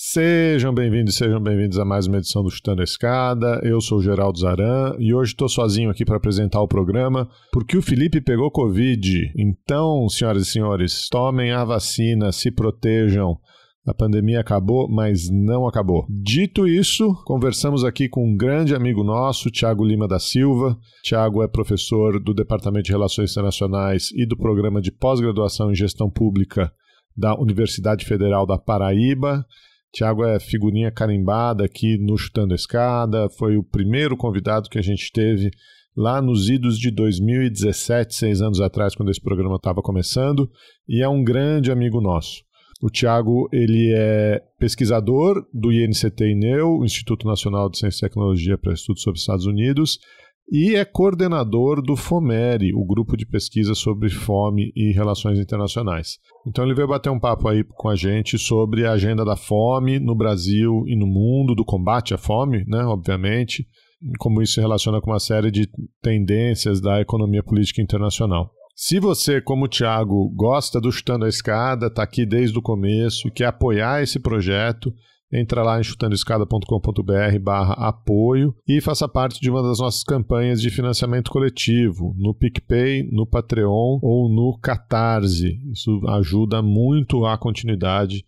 Sejam bem-vindos, sejam bem-vindos a mais uma edição do Chutando a Escada. Eu sou o Geraldo Zaran e hoje estou sozinho aqui para apresentar o programa porque o Felipe pegou Covid. Então, senhoras e senhores, tomem a vacina, se protejam. A pandemia acabou, mas não acabou. Dito isso, conversamos aqui com um grande amigo nosso, Tiago Lima da Silva. Tiago é professor do Departamento de Relações Internacionais e do Programa de Pós-Graduação em Gestão Pública da Universidade Federal da Paraíba Tiago é figurinha carimbada aqui no Chutando a Escada, foi o primeiro convidado que a gente teve lá nos idos de 2017, seis anos atrás, quando esse programa estava começando, e é um grande amigo nosso. O Tiago ele é pesquisador do INCT INEU, Instituto Nacional de Ciência e Tecnologia para Estudos sobre Estados Unidos, e é coordenador do FOMERI, o grupo de pesquisa sobre fome e relações internacionais. Então ele veio bater um papo aí com a gente sobre a agenda da fome no Brasil e no mundo, do combate à fome, né, obviamente, como isso se relaciona com uma série de tendências da economia política internacional. Se você, como o Thiago, gosta do Chutando a Escada, está aqui desde o começo e quer apoiar esse projeto, Entra lá em chutandoescada.com.br barra apoio e faça parte de uma das nossas campanhas de financiamento coletivo no PicPay, no Patreon ou no Catarse. Isso ajuda muito a continuidade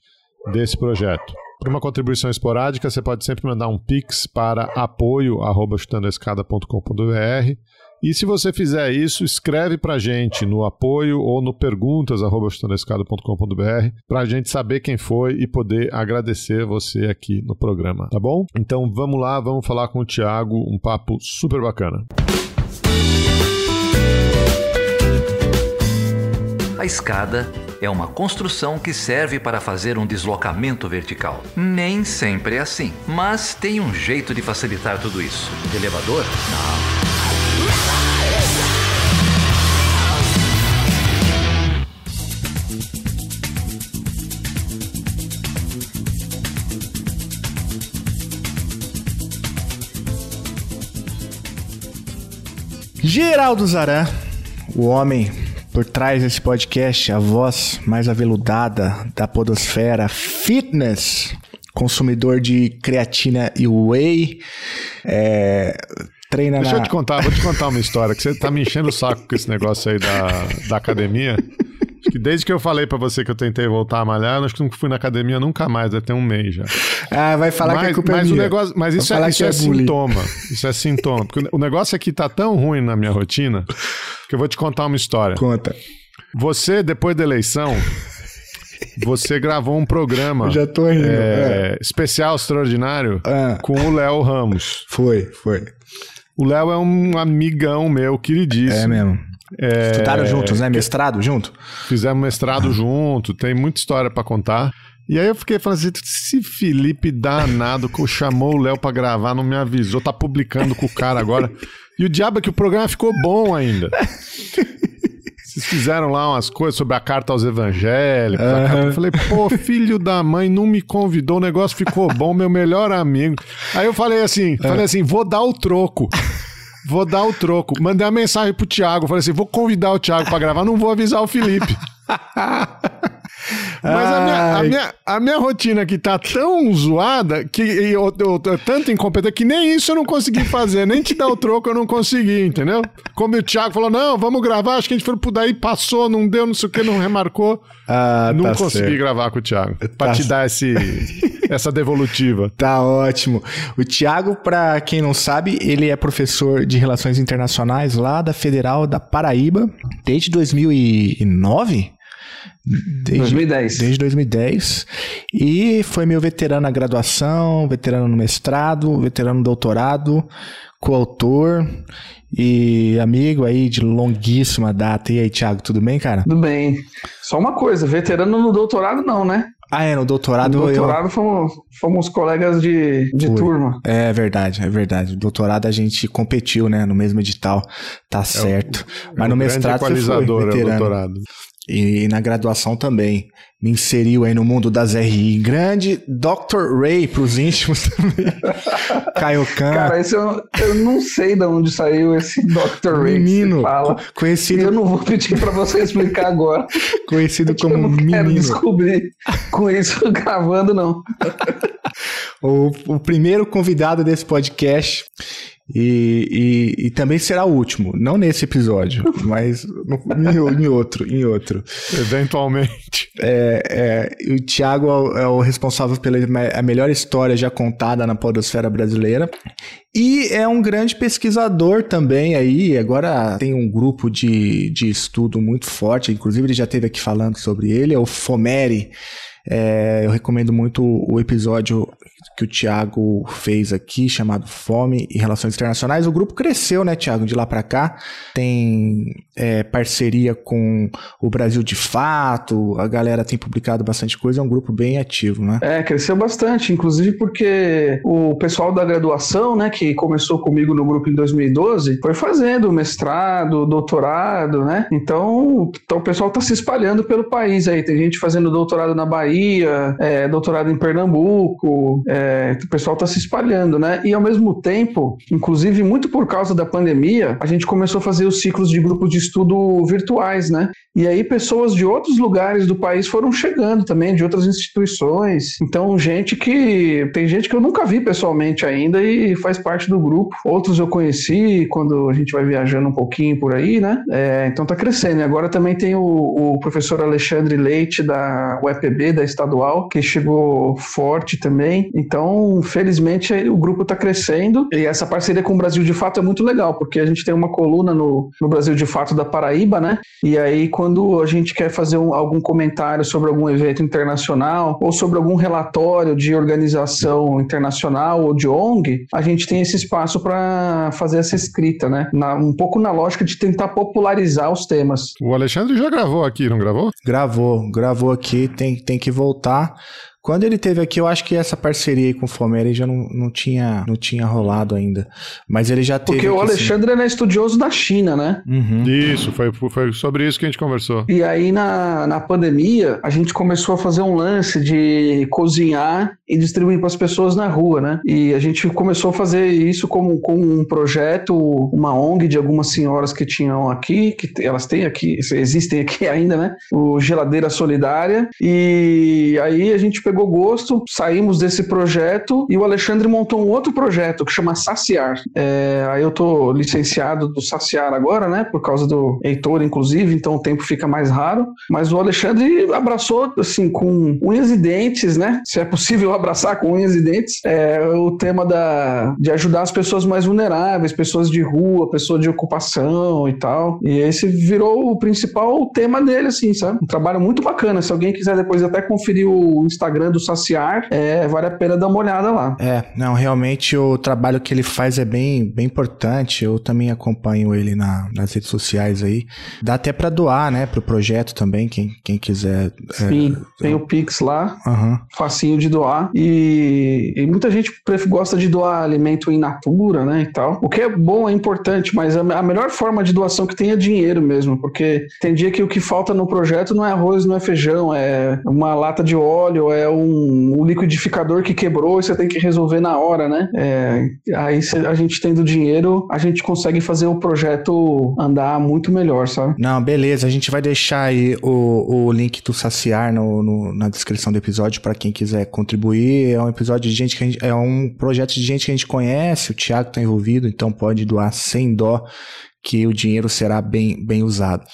desse projeto. Para uma contribuição esporádica, você pode sempre mandar um pix para apoio@chutandoescada.com.br e se você fizer isso, escreve para gente no apoio ou no perguntas@chutandoescada.com.br para a gente saber quem foi e poder agradecer você aqui no programa, tá bom? Então vamos lá, vamos falar com o Thiago, um papo super bacana. A escada é uma construção que serve para fazer um deslocamento vertical. Nem sempre é assim, mas tem um jeito de facilitar tudo isso. De elevador? Não. Geraldo Zaran, o homem por trás desse podcast, a voz mais aveludada da podosfera fitness, consumidor de creatina e whey, é, treina Deixa na... eu te contar, vou te contar uma história, que você tá me enchendo o saco com esse negócio aí da, da academia. Que desde que eu falei para você que eu tentei voltar a malhar, acho que não fui na academia nunca mais, deve ter um mês já. Ah, vai falar mas, que a culpa mas é o minha. negócio, Mas isso, é, isso é, é sintoma. Isso é sintoma. Porque o negócio aqui tá tão ruim na minha rotina que eu vou te contar uma história. Conta. Você, depois da eleição, você gravou um programa eu já tô rindo, é, é. especial extraordinário ah. com o Léo Ramos. Foi, foi. O Léo é um amigão meu, queridíssimo. É mesmo. É... Estudaram juntos, né? Mestrado junto? Fizemos mestrado junto, tem muita história para contar. E aí eu fiquei falando assim, se Felipe danado que chamou o Léo pra gravar, não me avisou, tá publicando com o cara agora. E o diabo é que o programa ficou bom ainda. Vocês fizeram lá umas coisas sobre a carta aos evangélicos. Uhum. Eu falei, pô, filho da mãe, não me convidou, o negócio ficou bom, meu melhor amigo. Aí eu falei assim, falei assim, vou dar o troco. Vou dar o troco. Mandei uma mensagem pro Thiago. Falei assim: vou convidar o Thiago para gravar, não vou avisar o Felipe. A minha, a, minha, rotina aqui tá tão zoada que eu, eu, eu, tanto incompetente que nem isso eu não consegui fazer, nem te dar o troco eu não consegui, entendeu? Como o Thiago falou: não, vamos gravar, acho que a gente foi por daí, passou, não deu, não sei o que, não remarcou. Ah, não tá consegui certo. gravar com o Thiago. Pra tá te dar esse, essa devolutiva. Tá ótimo. O Thiago, pra quem não sabe, ele é professor de Relações Internacionais lá da Federal da Paraíba desde 2009. Desde 2010. Desde 2010. E foi meu veterano na graduação, veterano no mestrado, veterano no doutorado, coautor e amigo aí de longuíssima data. E aí, Thiago, tudo bem, cara? Tudo bem. Só uma coisa, veterano no doutorado não, né? Ah, é, no doutorado. No doutorado eu... fomos, fomos colegas de, de turma. É verdade, é verdade. No doutorado a gente competiu, né? No mesmo edital. Tá certo. É Mas no mestrado você foi veterano. É o doutorado. E na graduação também. Me inseriu aí no mundo das RI. Grande Dr. Ray pros íntimos também. Caio Khan. Cara, esse eu, eu não sei de onde saiu esse Dr. Ray. Menino, fala. conhecido. Eu não vou pedir para você explicar agora. Conhecido como eu não menino. quero descobrir com isso gravando, não. o, o primeiro convidado desse podcast e, e, e, também será o último, não nesse episódio, mas no, em, em, outro, em outro. Eventualmente. É, é, o Thiago é o responsável pela a melhor história já contada na podosfera brasileira. E é um grande pesquisador também aí, agora tem um grupo de, de estudo muito forte, inclusive ele já esteve aqui falando sobre ele, é o Fomeri, é, eu recomendo muito o episódio que o Thiago fez aqui, chamado Fome e Relações Internacionais. O grupo cresceu, né, Thiago, de lá para cá. Tem é, parceria com o Brasil de Fato, a galera tem publicado bastante coisa, é um grupo bem ativo, né? É, cresceu bastante, inclusive porque o pessoal da graduação, né, que começou comigo no grupo em 2012, foi fazendo mestrado, doutorado, né? Então, então o pessoal tá se espalhando pelo país aí. Tem gente fazendo doutorado na Bahia, é, doutorado em Pernambuco, é, o pessoal está se espalhando, né? E ao mesmo tempo, inclusive muito por causa da pandemia, a gente começou a fazer os ciclos de grupos de estudo virtuais, né? E aí pessoas de outros lugares do país foram chegando também, de outras instituições. Então, gente que. Tem gente que eu nunca vi pessoalmente ainda e faz parte do grupo. Outros eu conheci quando a gente vai viajando um pouquinho por aí, né? É, então tá crescendo. E agora também tem o, o professor Alexandre Leite da UEPB, da estadual, que chegou forte também. Então, felizmente, o grupo está crescendo e essa parceria com o Brasil de Fato é muito legal, porque a gente tem uma coluna no, no Brasil de Fato da Paraíba, né? E aí, quando a gente quer fazer um, algum comentário sobre algum evento internacional ou sobre algum relatório de organização internacional ou de ONG, a gente tem esse espaço para fazer essa escrita, né? Na, um pouco na lógica de tentar popularizar os temas. O Alexandre já gravou aqui, não gravou? Gravou, gravou aqui, tem, tem que voltar. Quando ele teve aqui, eu acho que essa parceria aí com o Fomeri já não, não, tinha, não tinha rolado ainda. Mas ele já teve. Porque aqui, o Alexandre sim. é estudioso da China, né? Uhum. Isso, foi, foi sobre isso que a gente conversou. E aí, na, na pandemia, a gente começou a fazer um lance de cozinhar e distribuir para as pessoas na rua, né? E a gente começou a fazer isso como, com um projeto, uma ONG de algumas senhoras que tinham aqui, que elas têm aqui, existem aqui ainda, né? O Geladeira Solidária. E aí a gente pegou gosto, saímos desse projeto e o Alexandre montou um outro projeto que chama Saciar. É, aí eu tô licenciado do Saciar agora, né? Por causa do Heitor, inclusive, então o tempo fica mais raro. Mas o Alexandre abraçou, assim, com unhas e dentes, né? Se é possível abraçar com unhas e dentes, é, o tema da, de ajudar as pessoas mais vulneráveis, pessoas de rua, pessoas de ocupação e tal. E esse virou o principal tema dele, assim, sabe? Um trabalho muito bacana. Se alguém quiser depois até conferir o Instagram Instagram do Saciar, é, vale a pena dar uma olhada lá. É, não, realmente o trabalho que ele faz é bem, bem importante. Eu também acompanho ele na, nas redes sociais aí. Dá até para doar, né, pro projeto também, quem, quem quiser. É, Sim, é, tem o Pix lá, uhum. facinho de doar. E, e, muita gente gosta de doar alimento in natura, né, e tal. O que é bom, é importante, mas a, a melhor forma de doação que tem é dinheiro mesmo, porque tem dia que o que falta no projeto não é arroz, não é feijão, é uma lata de óleo, é um, um, liquidificador que quebrou e você tem que resolver na hora, né? É, aí cê, a gente tendo dinheiro, a gente consegue fazer o projeto andar muito melhor, sabe? Não, beleza. A gente vai deixar aí o, o link do Saciar no, no na descrição do episódio para quem quiser contribuir. É um episódio de gente que a gente, é um projeto de gente que a gente conhece, o Thiago tá envolvido, então pode doar sem dó que o dinheiro será bem, bem usado.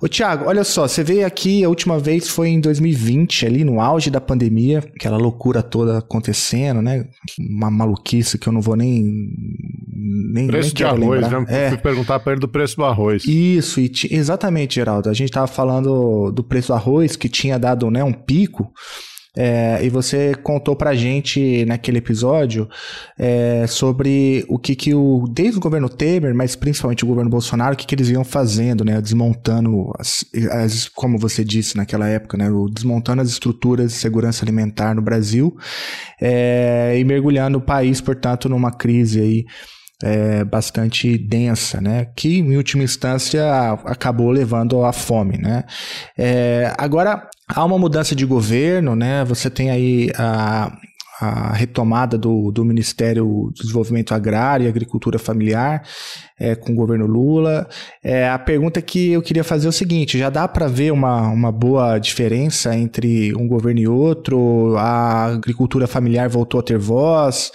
Ô Tiago, olha só, você veio aqui, a última vez foi em 2020, ali no auge da pandemia, aquela loucura toda acontecendo, né? Uma maluquice que eu não vou nem. nem preço nem de arroz, né? É. Fui perguntar para ele do preço do arroz. Isso, e exatamente, Geraldo. A gente estava falando do preço do arroz, que tinha dado né, um pico. É, e você contou pra gente naquele episódio é, sobre o que, que o, desde o governo Temer, mas principalmente o governo Bolsonaro, o que, que eles iam fazendo, né? Desmontando, as, as, como você disse naquela época, né? Desmontando as estruturas de segurança alimentar no Brasil é, e mergulhando o país, portanto, numa crise aí é, bastante densa, né? Que em última instância acabou levando à fome, né? É, agora há uma mudança de governo, né? Você tem aí a a retomada do, do Ministério do Desenvolvimento Agrário e Agricultura Familiar é, com o governo Lula. É, a pergunta que eu queria fazer é o seguinte: já dá para ver uma, uma boa diferença entre um governo e outro? A agricultura familiar voltou a ter voz?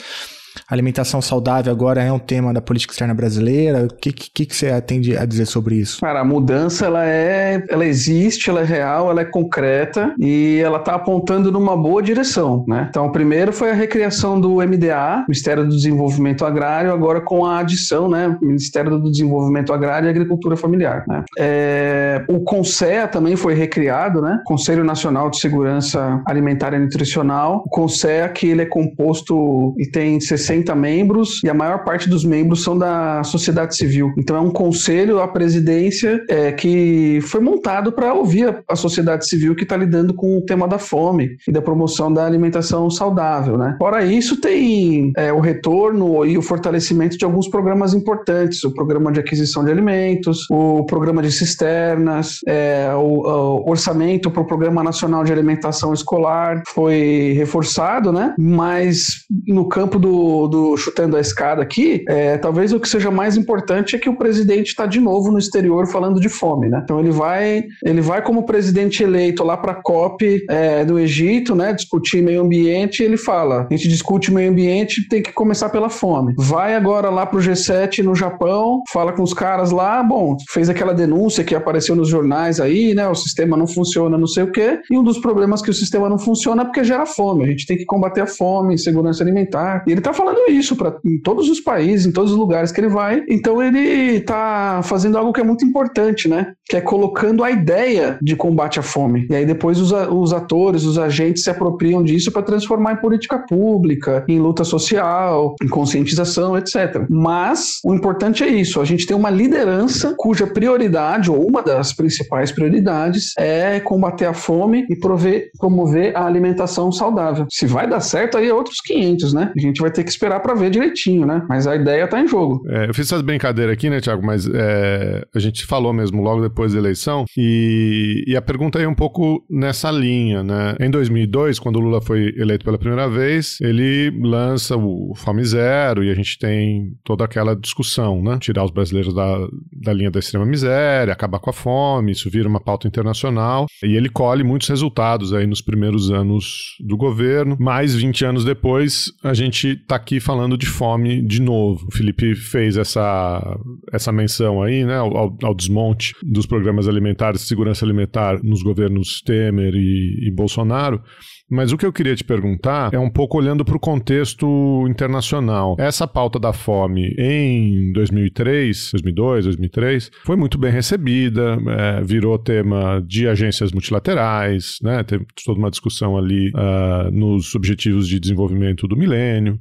Alimentação saudável agora é um tema da política externa brasileira. O que, que, que você atende a dizer sobre isso? Cara, a mudança ela é, ela existe, ela é real, ela é concreta e ela está apontando numa boa direção, né? Então, primeiro foi a recriação do MDA, Ministério do Desenvolvimento Agrário, agora com a adição, né, Ministério do Desenvolvimento Agrário e Agricultura Familiar. Né? É, o CONSEA também foi recriado, né? Conselho Nacional de Segurança Alimentar e Nutricional. O CONSEA que ele é composto e tem 60 60 membros e a maior parte dos membros são da sociedade civil. Então é um conselho, a presidência, é, que foi montado para ouvir a, a, sociedade civil que está lidando com o tema da fome e da promoção da alimentação saudável. Né? Fora isso, tem é, o retorno e o fortalecimento de alguns programas importantes: o programa de aquisição de alimentos, o programa de cisternas, é, o, o orçamento para o Programa Nacional de Alimentação Escolar foi reforçado, né? mas no campo do do, chutando a escada aqui, é, talvez o que seja mais importante é que o presidente está de novo no exterior falando de fome, né? Então ele vai, ele vai como presidente eleito lá para a COP é, do Egito, né? Discutir meio ambiente. Ele fala: a gente discute meio ambiente, tem que começar pela fome. Vai agora lá para o G7 no Japão, fala com os caras lá, bom, fez aquela denúncia que apareceu nos jornais aí, né? O sistema não funciona, não sei o quê. E um dos problemas que o sistema não funciona é porque gera fome. A gente tem que combater a fome, segurança alimentar. E ele tá falando isso para em todos os países, em todos os lugares que ele vai. Então ele está fazendo algo que é muito importante, né? Que é colocando a ideia de combate à fome. E aí depois os, os atores, os agentes se apropriam disso para transformar em política pública, em luta social, em conscientização, etc. Mas o importante é isso: a gente tem uma liderança cuja prioridade, ou uma das principais prioridades, é combater a fome e prover, promover a alimentação saudável. Se vai dar certo, aí é outros 500, né? A gente vai ter que esperar para ver direitinho, né? Mas a ideia tá em jogo. É, eu fiz essa brincadeira aqui, né, Tiago? Mas é, a gente falou mesmo logo depois da eleição e, e a pergunta é um pouco nessa linha, né? Em 2002, quando o Lula foi eleito pela primeira vez, ele lança o Fome Zero e a gente tem toda aquela discussão, né? Tirar os brasileiros da, da linha da extrema miséria, acabar com a fome, isso vira uma pauta internacional e ele colhe muitos resultados aí nos primeiros anos do governo. Mais 20 anos depois, a gente tá aqui falando de fome de novo. O Felipe fez essa, essa menção aí, né, ao, ao desmonte dos programas alimentares de segurança alimentar nos governos Temer e, e Bolsonaro. Mas o que eu queria te perguntar é um pouco olhando para o contexto internacional. Essa pauta da fome em 2003, 2002, 2003 foi muito bem recebida, é, virou tema de agências multilaterais, né? Teve toda uma discussão ali uh, nos objetivos de desenvolvimento do milênio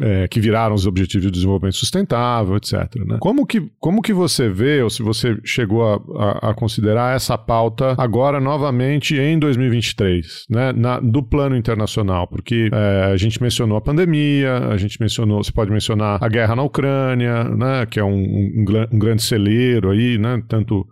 é, que viraram os Objetivos de Desenvolvimento Sustentável, etc. Né? Como, que, como que você vê, ou se você chegou a, a, a considerar essa pauta agora novamente em 2023, né? Na, do plano internacional? Porque é, a gente mencionou a pandemia, a gente mencionou, você pode mencionar a guerra na Ucrânia, né? que é um, um, um grande celeiro aí, né? tanto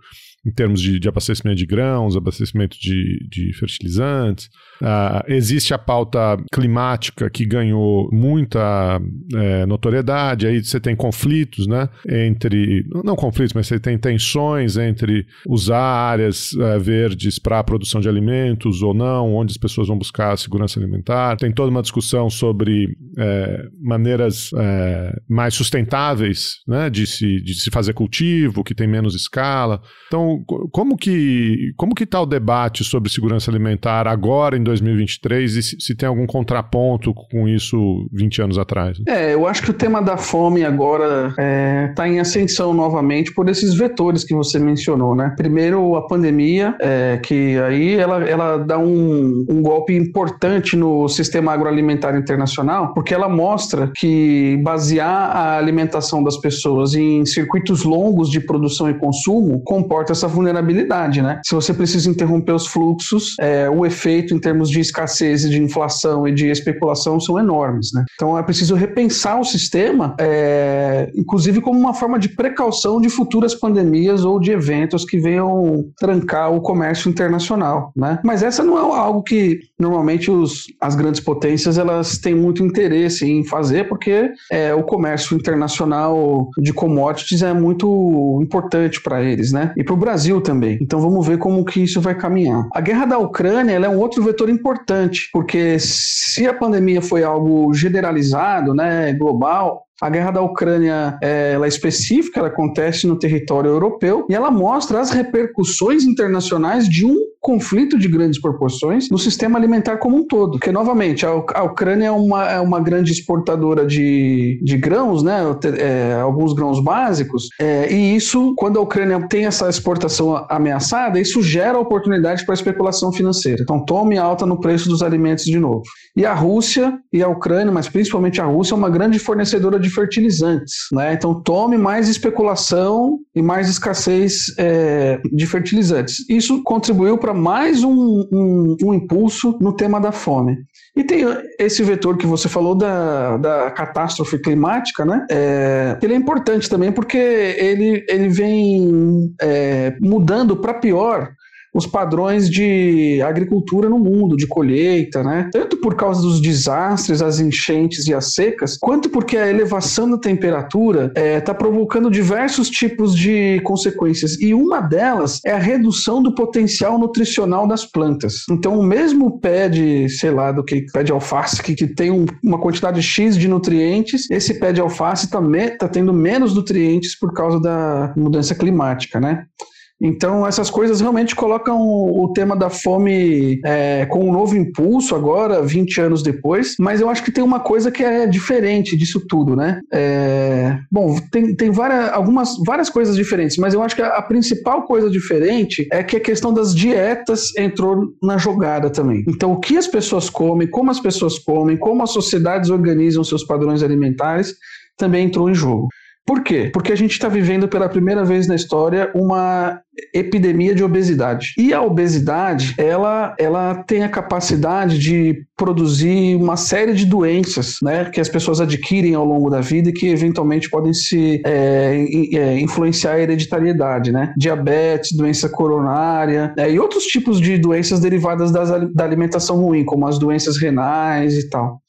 em termos de, de abastecimento de grãos, abastecimento de, de fertilizantes. Uh, existe a pauta climática que ganhou muita é, notoriedade, aí você tem conflitos, né? Entre. Não conflitos, mas você tem tensões entre usar áreas é, verdes para a produção de alimentos ou não, onde as pessoas vão buscar a segurança alimentar. Tem toda uma discussão sobre é, maneiras é, mais sustentáveis né? de, se, de se fazer cultivo, que tem menos escala. Então, como que como que está o debate sobre segurança alimentar agora em 2023 e se, se, tem algum contraponto com isso 20 anos atrás? É, eu acho que o tema da fome agora está é, tá em ascensão novamente por esses vetores que você mencionou, né? Primeiro, a pandemia, é, que aí ela, ela dá um, um golpe importante no sistema agroalimentar internacional, porque ela mostra que basear a alimentação das pessoas em circuitos longos de produção e consumo comporta essa vulnerabilidade, né? Se você precisa interromper os fluxos, é, o efeito em termos de escassez de inflação e de especulação são enormes, né? Então é preciso repensar o sistema, é, inclusive como uma forma de precaução de futuras pandemias ou de eventos que venham trancar o comércio internacional, né? Mas essa não é algo que normalmente os, as grandes potências elas têm muito interesse em fazer, porque é, o comércio internacional de commodities é muito importante para eles, né? E para o Brasil também. Então vamos ver como que isso vai caminhar. A guerra da Ucrânia é um outro vetor importante, porque se a pandemia foi algo generalizado, né, global, a guerra da Ucrânia é, ela é específica, ela acontece no território europeu e ela mostra as repercussões internacionais de um conflito de grandes proporções no sistema alimentar como um todo. Porque, novamente, a, Ucrânia é uma, é uma grande exportadora de, de grãos, né? É, alguns grãos básicos, é, e isso, quando a Ucrânia tem essa exportação ameaçada, isso gera oportunidade para especulação financeira. Então, tome alta no preço dos alimentos de novo. E a Rússia e a Ucrânia, mas principalmente a Rússia, é uma grande fornecedora de fertilizantes, né? Então, tome mais especulação e mais escassez é, de fertilizantes. Isso contribuiu para mais um, um, um, impulso no tema da fome. E tem esse vetor que você falou da, da catástrofe climática, né? É, ele é importante também porque ele, ele vem é, mudando para pior os padrões de agricultura no mundo, de colheita, né? Tanto por causa dos desastres, as enchentes e as secas, quanto porque a elevação da temperatura está é, tá provocando diversos tipos de consequências. E uma delas é a redução do potencial nutricional das plantas. Então, o mesmo pé de, sei lá, do que pé de alface, que, que tem um, uma quantidade X de nutrientes, esse pé de alface está tá tendo menos nutrientes por causa da mudança climática, né? Então, essas coisas realmente colocam o, tema da fome é, com um novo impulso agora, 20 anos depois, mas eu acho que tem uma coisa que é diferente disso tudo, né? É, bom, tem, tem várias, algumas, várias coisas diferentes, mas eu acho que a, a, principal coisa diferente é que a questão das dietas entrou na jogada também. Então, o que as pessoas comem, como as pessoas comem, como as sociedades organizam seus padrões alimentares, também entrou em jogo. Por quê? Porque a gente está vivendo pela primeira vez na história uma epidemia de obesidade. E a obesidade, ela, ela tem a capacidade de produzir uma série de doenças, né, que as pessoas adquirem ao longo da vida e que eventualmente podem se é, é, influenciar a hereditariedade, né? Diabetes, doença coronária é, e outros tipos de doenças derivadas das, da alimentação ruim, como as doenças renais e tal.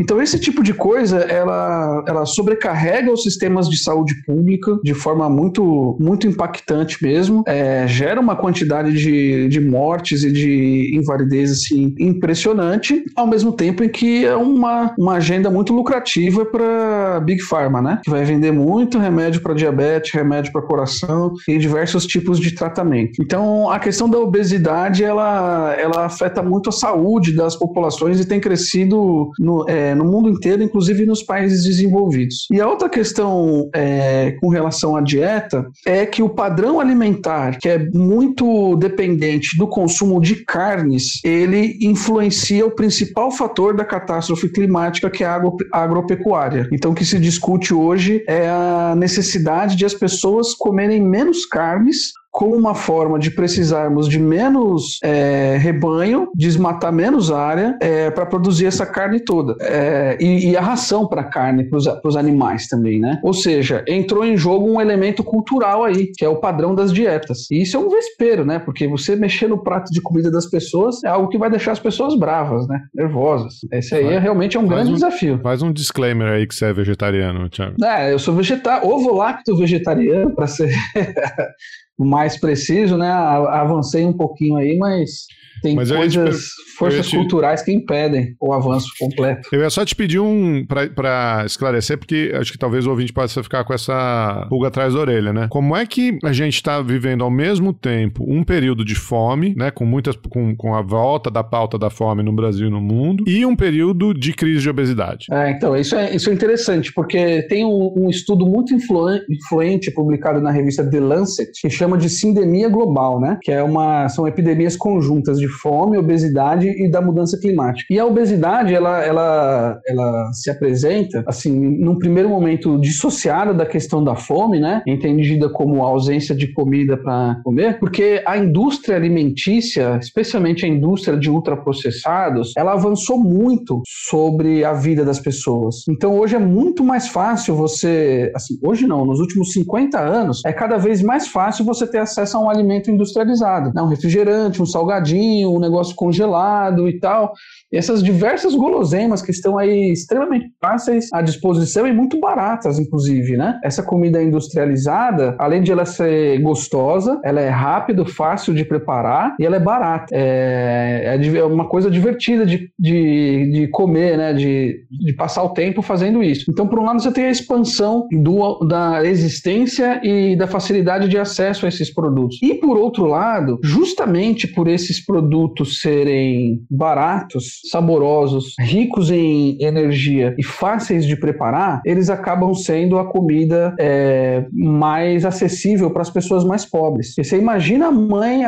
Então, esse tipo de coisa, ela, ela sobrecarrega os sistemas de saúde pública de forma muito, muito impactante mesmo, é, gera uma quantidade de, de mortes e de invalidez assim, impressionante, ao mesmo tempo em que é uma, uma agenda muito lucrativa para Big Pharma, né? Que vai vender muito remédio para diabetes, remédio para coração e diversos tipos de tratamento. Então, a questão da obesidade, ela, ela afeta muito a saúde das populações e tem crescido no, é, no mundo inteiro, inclusive nos países desenvolvidos. E a outra questão é, com relação à dieta é que o padrão alimentar, que é muito dependente do consumo de carnes, ele influencia o principal fator da catástrofe climática, que é a agro agropecuária. Então, o que se discute hoje é a necessidade de as pessoas comerem menos carnes como uma forma de precisarmos de menos é, rebanho, desmatar menos área é, para produzir essa carne toda. É, e, e, a ração para carne, para os animais também, né? Ou seja, entrou em jogo um elemento cultural aí, que é o padrão das dietas. E isso é um vespeiro, né? Porque você mexer no prato de comida das pessoas é algo que vai deixar as pessoas bravas, né? Nervosas. Esse aí é, realmente é um grande um, desafio. Faz um disclaimer aí que você é vegetariano, Thiago. É, eu sou vegetariano, ovo lacto vegetariano, para ser mais preciso, né? Avancei um pouquinho aí, mas tem Mas coisas, forças te... culturais que impedem o avanço completo. Eu ia só te pedir um para esclarecer, porque acho que talvez o ouvinte possa ficar com essa pulga atrás da orelha, né? Como é que a gente está vivendo ao mesmo tempo um período de fome, né? Com muitas, com, com a volta da pauta da fome no Brasil e no mundo, e um período de crise de obesidade. É, então, isso é, isso é interessante, porque tem um, um estudo muito influente publicado na revista The Lancet, que chama de sindemia global, né? Que é uma, são epidemias conjuntas de fome, obesidade e da mudança climática. E a obesidade, ela, ela, ela se apresenta, assim, num primeiro momento dissociada da questão da fome, né? Entendida como a ausência de comida para comer, porque a indústria alimentícia, especialmente a indústria de ultraprocessados, ela avançou muito sobre a vida das pessoas. Então hoje é muito mais fácil você, assim, hoje não, nos últimos 50 anos, é cada vez mais fácil você ter acesso a um alimento industrializado, né? um refrigerante, um salgadinho, um negócio congelado e tal. E essas diversas guloseimas que estão aí extremamente fáceis à disposição e muito baratas, inclusive, né? Essa comida industrializada, além de ela ser gostosa, ela é rápido, fácil de preparar e ela é barata. É, é, é uma coisa divertida de, de, de comer, né? De, de passar o tempo fazendo isso. Então, por um lado, você tem a expansão do, da existência e da facilidade de acesso a esses produtos. E por outro lado, justamente por esses produtos serem baratos, saborosos, ricos em energia e fáceis de preparar, eles acabam sendo a comida é, mais acessível para as pessoas mais pobres. E você imagina a mãe,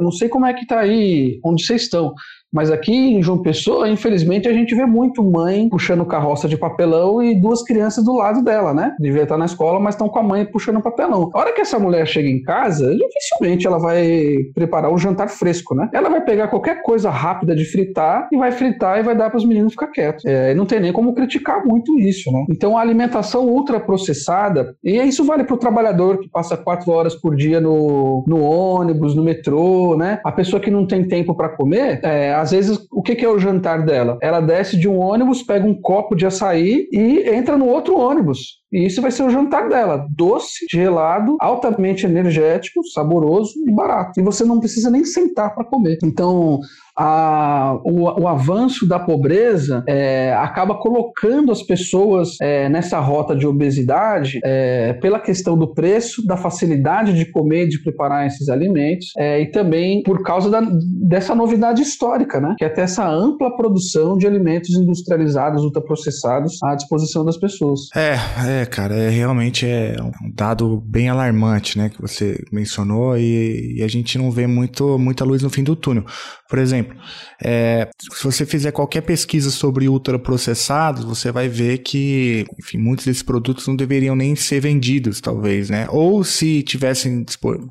não sei como é que está aí, onde vocês estão, mas aqui em João Pessoa, infelizmente, a gente vê muito mãe puxando carroça de papelão e duas crianças do lado dela, né? Devia estar na escola, mas estão com a mãe puxando papelão. A hora que essa mulher chega em casa, dificilmente ela vai preparar um jantar fresco, né? Ela vai pegar qualquer coisa rápida de fritar e vai fritar e vai dar para os meninos ficar quietos. É, não tem nem como criticar muito isso, né? Então a alimentação ultraprocessada, e isso vale para o trabalhador que passa quatro horas por dia no, no ônibus, no metrô, né? A pessoa que não tem tempo para comer, é, às vezes, o que, que é o jantar dela? Ela desce de um ônibus, pega um copo de açaí e entra no outro ônibus. E isso vai ser o jantar dela. Doce, gelado, altamente energético, saboroso e barato. E você não precisa nem sentar para comer. Então, a, o, o, avanço da pobreza é, acaba colocando as pessoas é, nessa rota de obesidade é, pela questão do preço, da facilidade de comer, de preparar esses alimentos é, e também por causa da, dessa novidade histórica, né? que é ter essa ampla produção de alimentos industrializados, ultraprocessados à disposição das pessoas. É, cara, é, realmente é um dado bem alarmante, né, que você mencionou e, e a gente não vê muito, muita luz no fim do túnel. Por exemplo, é, se você fizer qualquer pesquisa sobre ultraprocessados, você vai ver que, enfim, muitos desses produtos não deveriam nem ser vendidos, talvez, né? Ou se tivessem,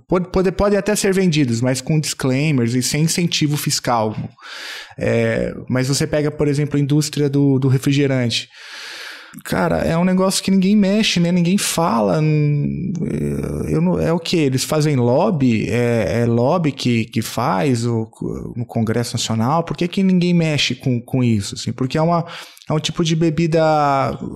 pode, pode, pode até ser vendidos, mas com disclaimers e sem incentivo fiscal. É, mas você pega, por exemplo, a indústria do, do refrigerante. Cara, é um negócio que ninguém mexe, né? Ninguém fala. Eu não, é o que? Eles fazem lobby? É, é lobby que, que faz o, no Congresso Nacional? Por que, que ninguém mexe com, com isso? Assim? Porque é uma, é um tipo de bebida,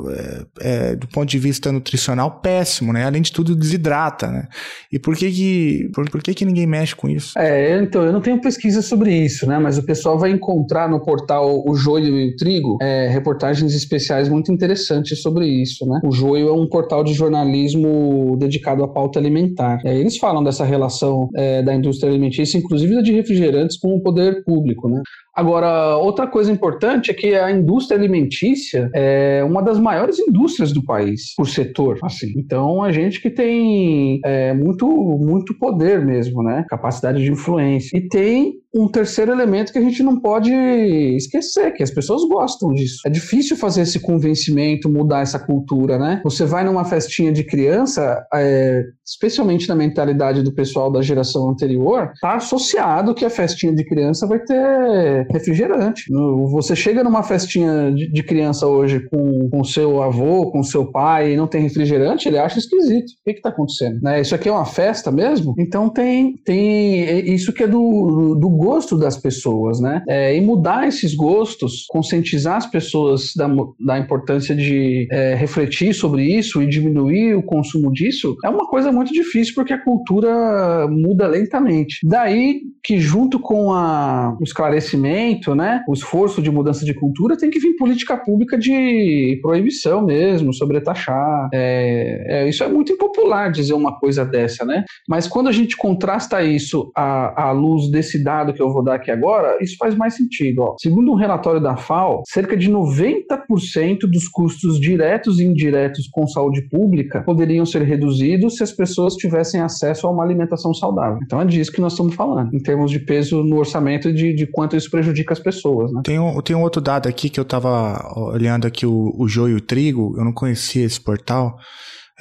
é, é, do ponto de vista nutricional, péssimo, né? Além de tudo, desidrata, né? E por que que, por, por que que ninguém mexe com isso? É, então, eu não tenho pesquisa sobre isso, né? Mas o pessoal vai encontrar no portal O Joio e o Trigo é, reportagens especiais muito interessantes sobre isso, né? O Joio é um portal de jornalismo dedicado à pauta alimentar. É, eles falam dessa relação é, da indústria alimentícia, inclusive da de refrigerantes, com o poder público, né? Agora, outra coisa importante é que a indústria alimentícia é uma das maiores indústrias do país, por setor. Assim. Então, a gente que tem é, muito, muito poder mesmo, né? Capacidade de influência. E tem um terceiro elemento que a gente não pode esquecer, que as pessoas gostam disso. É difícil fazer esse convencimento, mudar essa cultura, né? Você vai numa festinha de criança, é, especialmente na mentalidade do pessoal da geração anterior, tá associado que a festinha de criança vai ter refrigerante. Você chega numa festinha de, de criança hoje com, com seu avô, com seu pai e não tem refrigerante, ele acha esquisito. O que está acontecendo? Né? Isso aqui é uma festa mesmo? Então tem, tem isso que é do, do gosto das pessoas, né? É, e mudar esses gostos, conscientizar as pessoas da, da importância de é, refletir sobre isso e diminuir o consumo disso, é uma coisa muito difícil porque a cultura muda lentamente. Daí que junto com a, o esclarecimento, né, o esforço de mudança de cultura, tem que vir política pública de proibição mesmo, sobretaxar. É, é, isso é muito impopular dizer uma coisa dessa, né? Mas quando a gente contrasta isso à, à luz desse dado que eu vou dar aqui agora, isso faz mais sentido. Ó. Segundo um relatório da FAO, cerca de 90% dos custos diretos e indiretos com saúde pública poderiam ser reduzidos se as pessoas tivessem acesso a uma alimentação saudável. Então é disso que nós estamos falando, em termos de peso no orçamento de, de quanto isso prejudica as pessoas. Né? Tem, um, tem um outro dado aqui que eu estava olhando aqui, o, o joio e o trigo, eu não conhecia esse portal,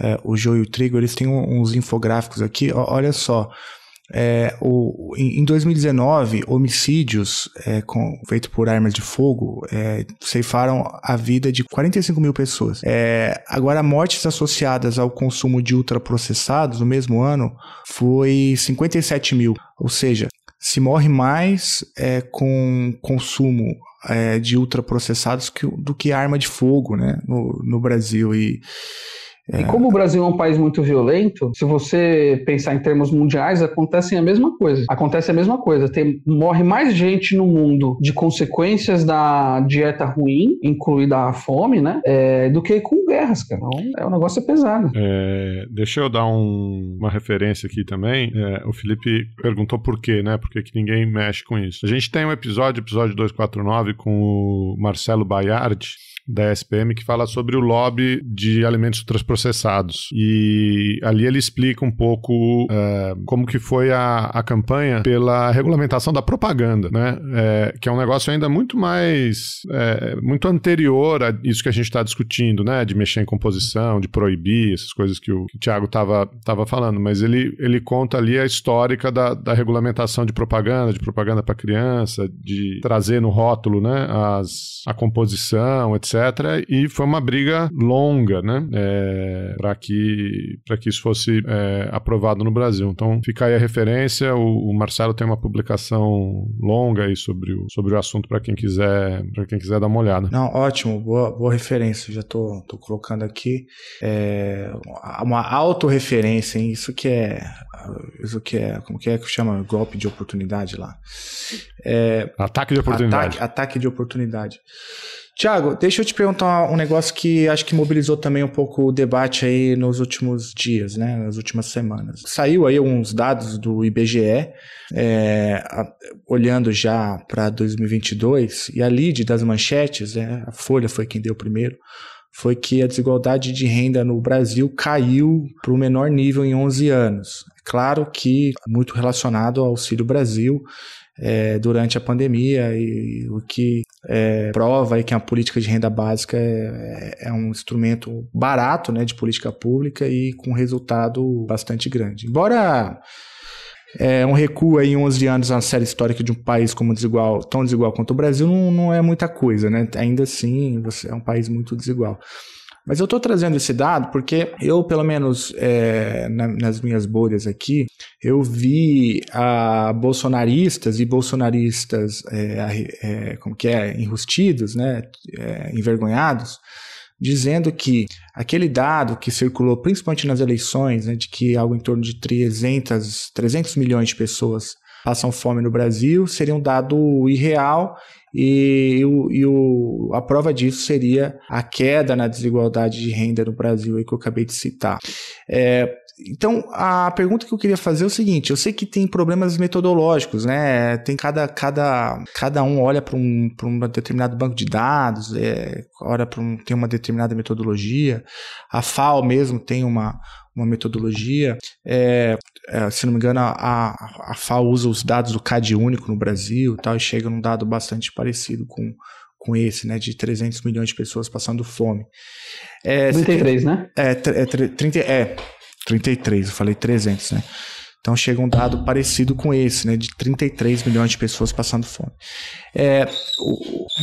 é, o joio e o trigo, eles têm uns infográficos aqui, olha só, é, o, em 2019, homicídios é, feitos por armas de fogo é, ceifaram a vida de 45 mil pessoas. É, agora, mortes associadas ao consumo de ultraprocessados no mesmo ano foi 57 mil. Ou seja, se morre mais é, com consumo é, de ultraprocessados que, do que arma de fogo né, no, no Brasil. E é. E como o Brasil é um país muito violento, se você pensar em termos mundiais, acontece a mesma coisa. Acontece a mesma coisa. Tem, morre mais gente no mundo de consequências da dieta ruim, incluída a fome, né? É, do que com guerras, cara. Então, é um negócio pesado. É, deixa eu dar um, uma referência aqui também. É, o Felipe perguntou por quê, né? Por que, que ninguém mexe com isso. A gente tem um episódio, episódio 249, com o Marcelo Baiardi, da SPM que fala sobre o lobby de alimentos ultraprocessados. E ali ele explica um pouco uh, como que foi a, a campanha pela regulamentação da propaganda, né? É, que é um negócio ainda muito mais, é, muito anterior a isso que a gente está discutindo, né? De mexer em composição, de proibir, essas coisas que o, que o Thiago estava tava falando. Mas ele, ele conta ali a histórica da, da regulamentação de propaganda, de propaganda para criança, de trazer no rótulo, né? As, a composição, etc e foi uma briga longa, né? É, para que, que isso fosse é, aprovado no Brasil. Então fica aí a referência. O, o, Marcelo tem uma publicação longa aí sobre o, sobre o assunto para quem quiser para quem quiser dar uma olhada. Não, ótimo, boa, boa referência. Já tô, tô colocando aqui é, uma autorreferência, hein? Isso que é isso que é, como que é que chama? Golpe de oportunidade lá. É, ataque de oportunidade. Ataque, ataque de oportunidade. Tiago, deixa eu te perguntar um negócio que acho que mobilizou também um pouco o debate aí nos últimos dias, né? Nas últimas semanas. Saiu aí alguns dados do IBGE, é, a, olhando já para 2022, e a lead das manchetes, né, a Folha foi quem deu primeiro, foi que a desigualdade de renda no Brasil caiu para o menor nível em 11 anos. Claro que muito relacionado ao Auxílio Brasil, é, durante a pandemia e o que é, prova que a política de renda básica é, é, um instrumento barato né, de política pública e com resultado bastante grande. Embora é, um recuo em 11 anos na série histórica de um país como desigual, tão desigual quanto o Brasil não, não é muita coisa, né? Ainda assim, você é um país muito desigual. Mas eu estou trazendo esse dado porque eu, pelo menos é, na, nas minhas bolhas aqui, eu vi a bolsonaristas e bolsonaristas, é, é, como que é, enrustidos, né, é, envergonhados, dizendo que aquele dado que circulou principalmente nas eleições, né, de que algo em torno de 300, 300 milhões de pessoas passam fome no Brasil, seria um dado irreal e, o, e o, a prova disso seria a queda na desigualdade de renda no Brasil aí que eu acabei de citar. É, então, a pergunta que eu queria fazer é o seguinte: eu sei que tem problemas metodológicos, né? Tem cada, cada, cada um olha para um, um determinado banco de dados, é, olha para um, tem uma determinada metodologia. A FAO mesmo tem uma, uma metodologia. É, é, se não me engano, a, a FAO usa os dados do CAD único no Brasil e tal, e chega num dado bastante parecido com, com esse, né, de 300 milhões de pessoas passando fome. É, 33, né? É, é, 30, é, 33, eu falei 300, né? Então chega um dado parecido com esse, né, de 33 milhões de pessoas passando fome. É,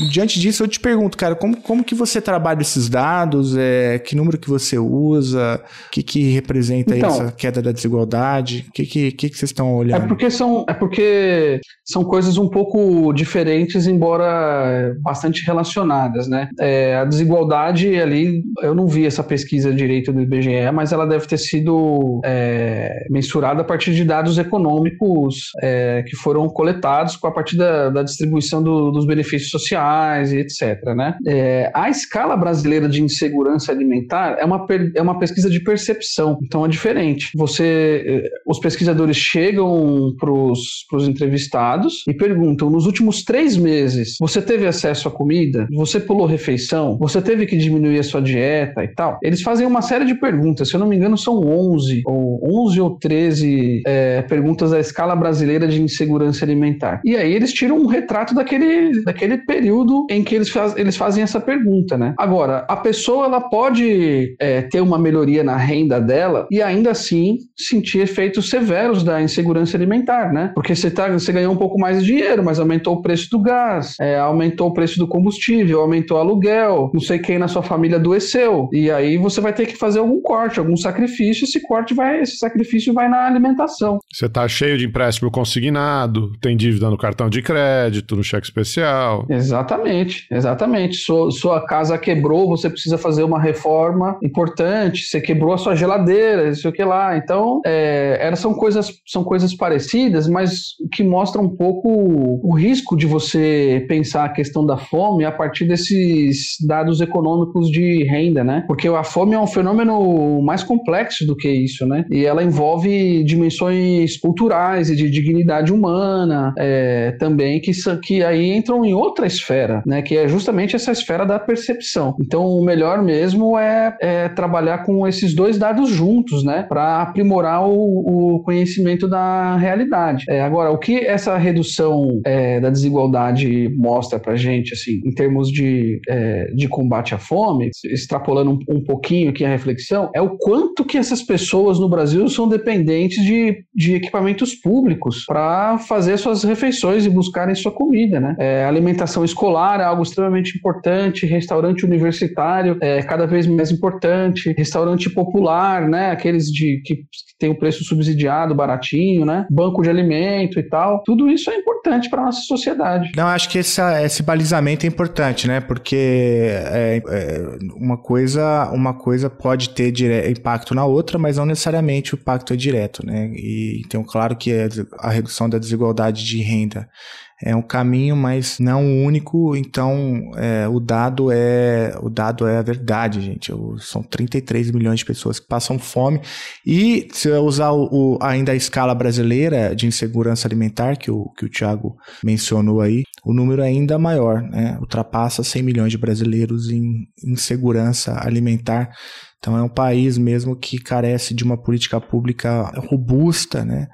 diante disso, eu te pergunto, cara, como, como que você trabalha esses dados? É, que número que você usa? O que, que representa então, essa queda da desigualdade? O que, que, que, que vocês estão olhando? É porque, são, é porque são coisas um pouco diferentes, embora bastante relacionadas, né? É, a desigualdade ali, eu não vi essa pesquisa direito do IBGE, mas ela deve ter sido é, mensurada a partir partir de dados econômicos é, que foram coletados com a partir da, da distribuição do, dos benefícios sociais e etc. Né? É, a escala brasileira de insegurança alimentar é uma, é uma pesquisa de percepção, então é diferente. Você, é, os pesquisadores chegam para os entrevistados e perguntam: nos últimos três meses, você teve acesso à comida? Você pulou refeição? Você teve que diminuir a sua dieta e tal? Eles fazem uma série de perguntas, se eu não me engano, são 11 ou 11 ou 13 é, perguntas da escala brasileira de insegurança alimentar. E aí eles tiram um retrato daquele, daquele período em que eles, faz, eles fazem essa pergunta, né? Agora, a pessoa ela pode é, ter uma melhoria na renda dela e ainda assim sentir efeitos severos da insegurança alimentar, né? Porque você, tá, você ganhou um pouco mais de dinheiro, mas aumentou o preço do gás, é, aumentou o preço do combustível, aumentou o aluguel, não sei quem na sua família adoeceu. E aí você vai ter que fazer algum corte, algum sacrifício, esse corte vai, esse sacrifício vai na alimentação. Você tá cheio de empréstimo consignado, tem dívida no cartão de crédito, cheque especial. Exatamente, exatamente. Sua, sua casa quebrou, você precisa fazer uma reforma importante, você quebrou a sua geladeira, isso o que lá. Então, é, são coisas, são coisas parecidas, mas que mostram um pouco o risco de você pensar a questão da fome a partir desses dados econômicos de renda, né? Porque a fome é um fenômeno mais complexo do que isso, né? E ela envolve dimensões culturais e de dignidade humana é, também, que, que aí entram em outra esfera, né? Que é justamente essa esfera da percepção. Então, o melhor mesmo é, é trabalhar com esses dois dados juntos, né? Para aprimorar o, o, conhecimento da realidade. É, agora, o que essa redução é, da desigualdade mostra para gente, assim, em termos de, é, de combate à fome, extrapolando um, um pouquinho aqui a reflexão, é o quanto que essas pessoas no Brasil são dependentes de, de equipamentos públicos para fazer suas refeições e buscarem sua comida, né? É, alimentação escolar é algo extremamente importante, restaurante universitário é cada vez mais importante, restaurante popular, né? Aqueles de que, que tem o preço subsidiado, baratinho, né? Banco de alimento e tal. Tudo isso é importante para nossa sociedade. Não, acho que essa, esse balizamento é importante, né? Porque é, é, uma coisa, uma coisa pode ter dire... impacto na outra, mas não necessariamente o impacto é direto, né? E então, claro que a redução da desigualdade de renda é um caminho, mas não único. Então, é, o dado é o dado é a verdade, gente. São 33 milhões de pessoas que passam fome. E se eu usar o, o, ainda a escala brasileira de insegurança alimentar que o que o mencionou aí, o número é ainda maior, né? Ultrapassa 100 milhões de brasileiros em insegurança alimentar. Então é um país mesmo que carece de uma política pública robusta, né,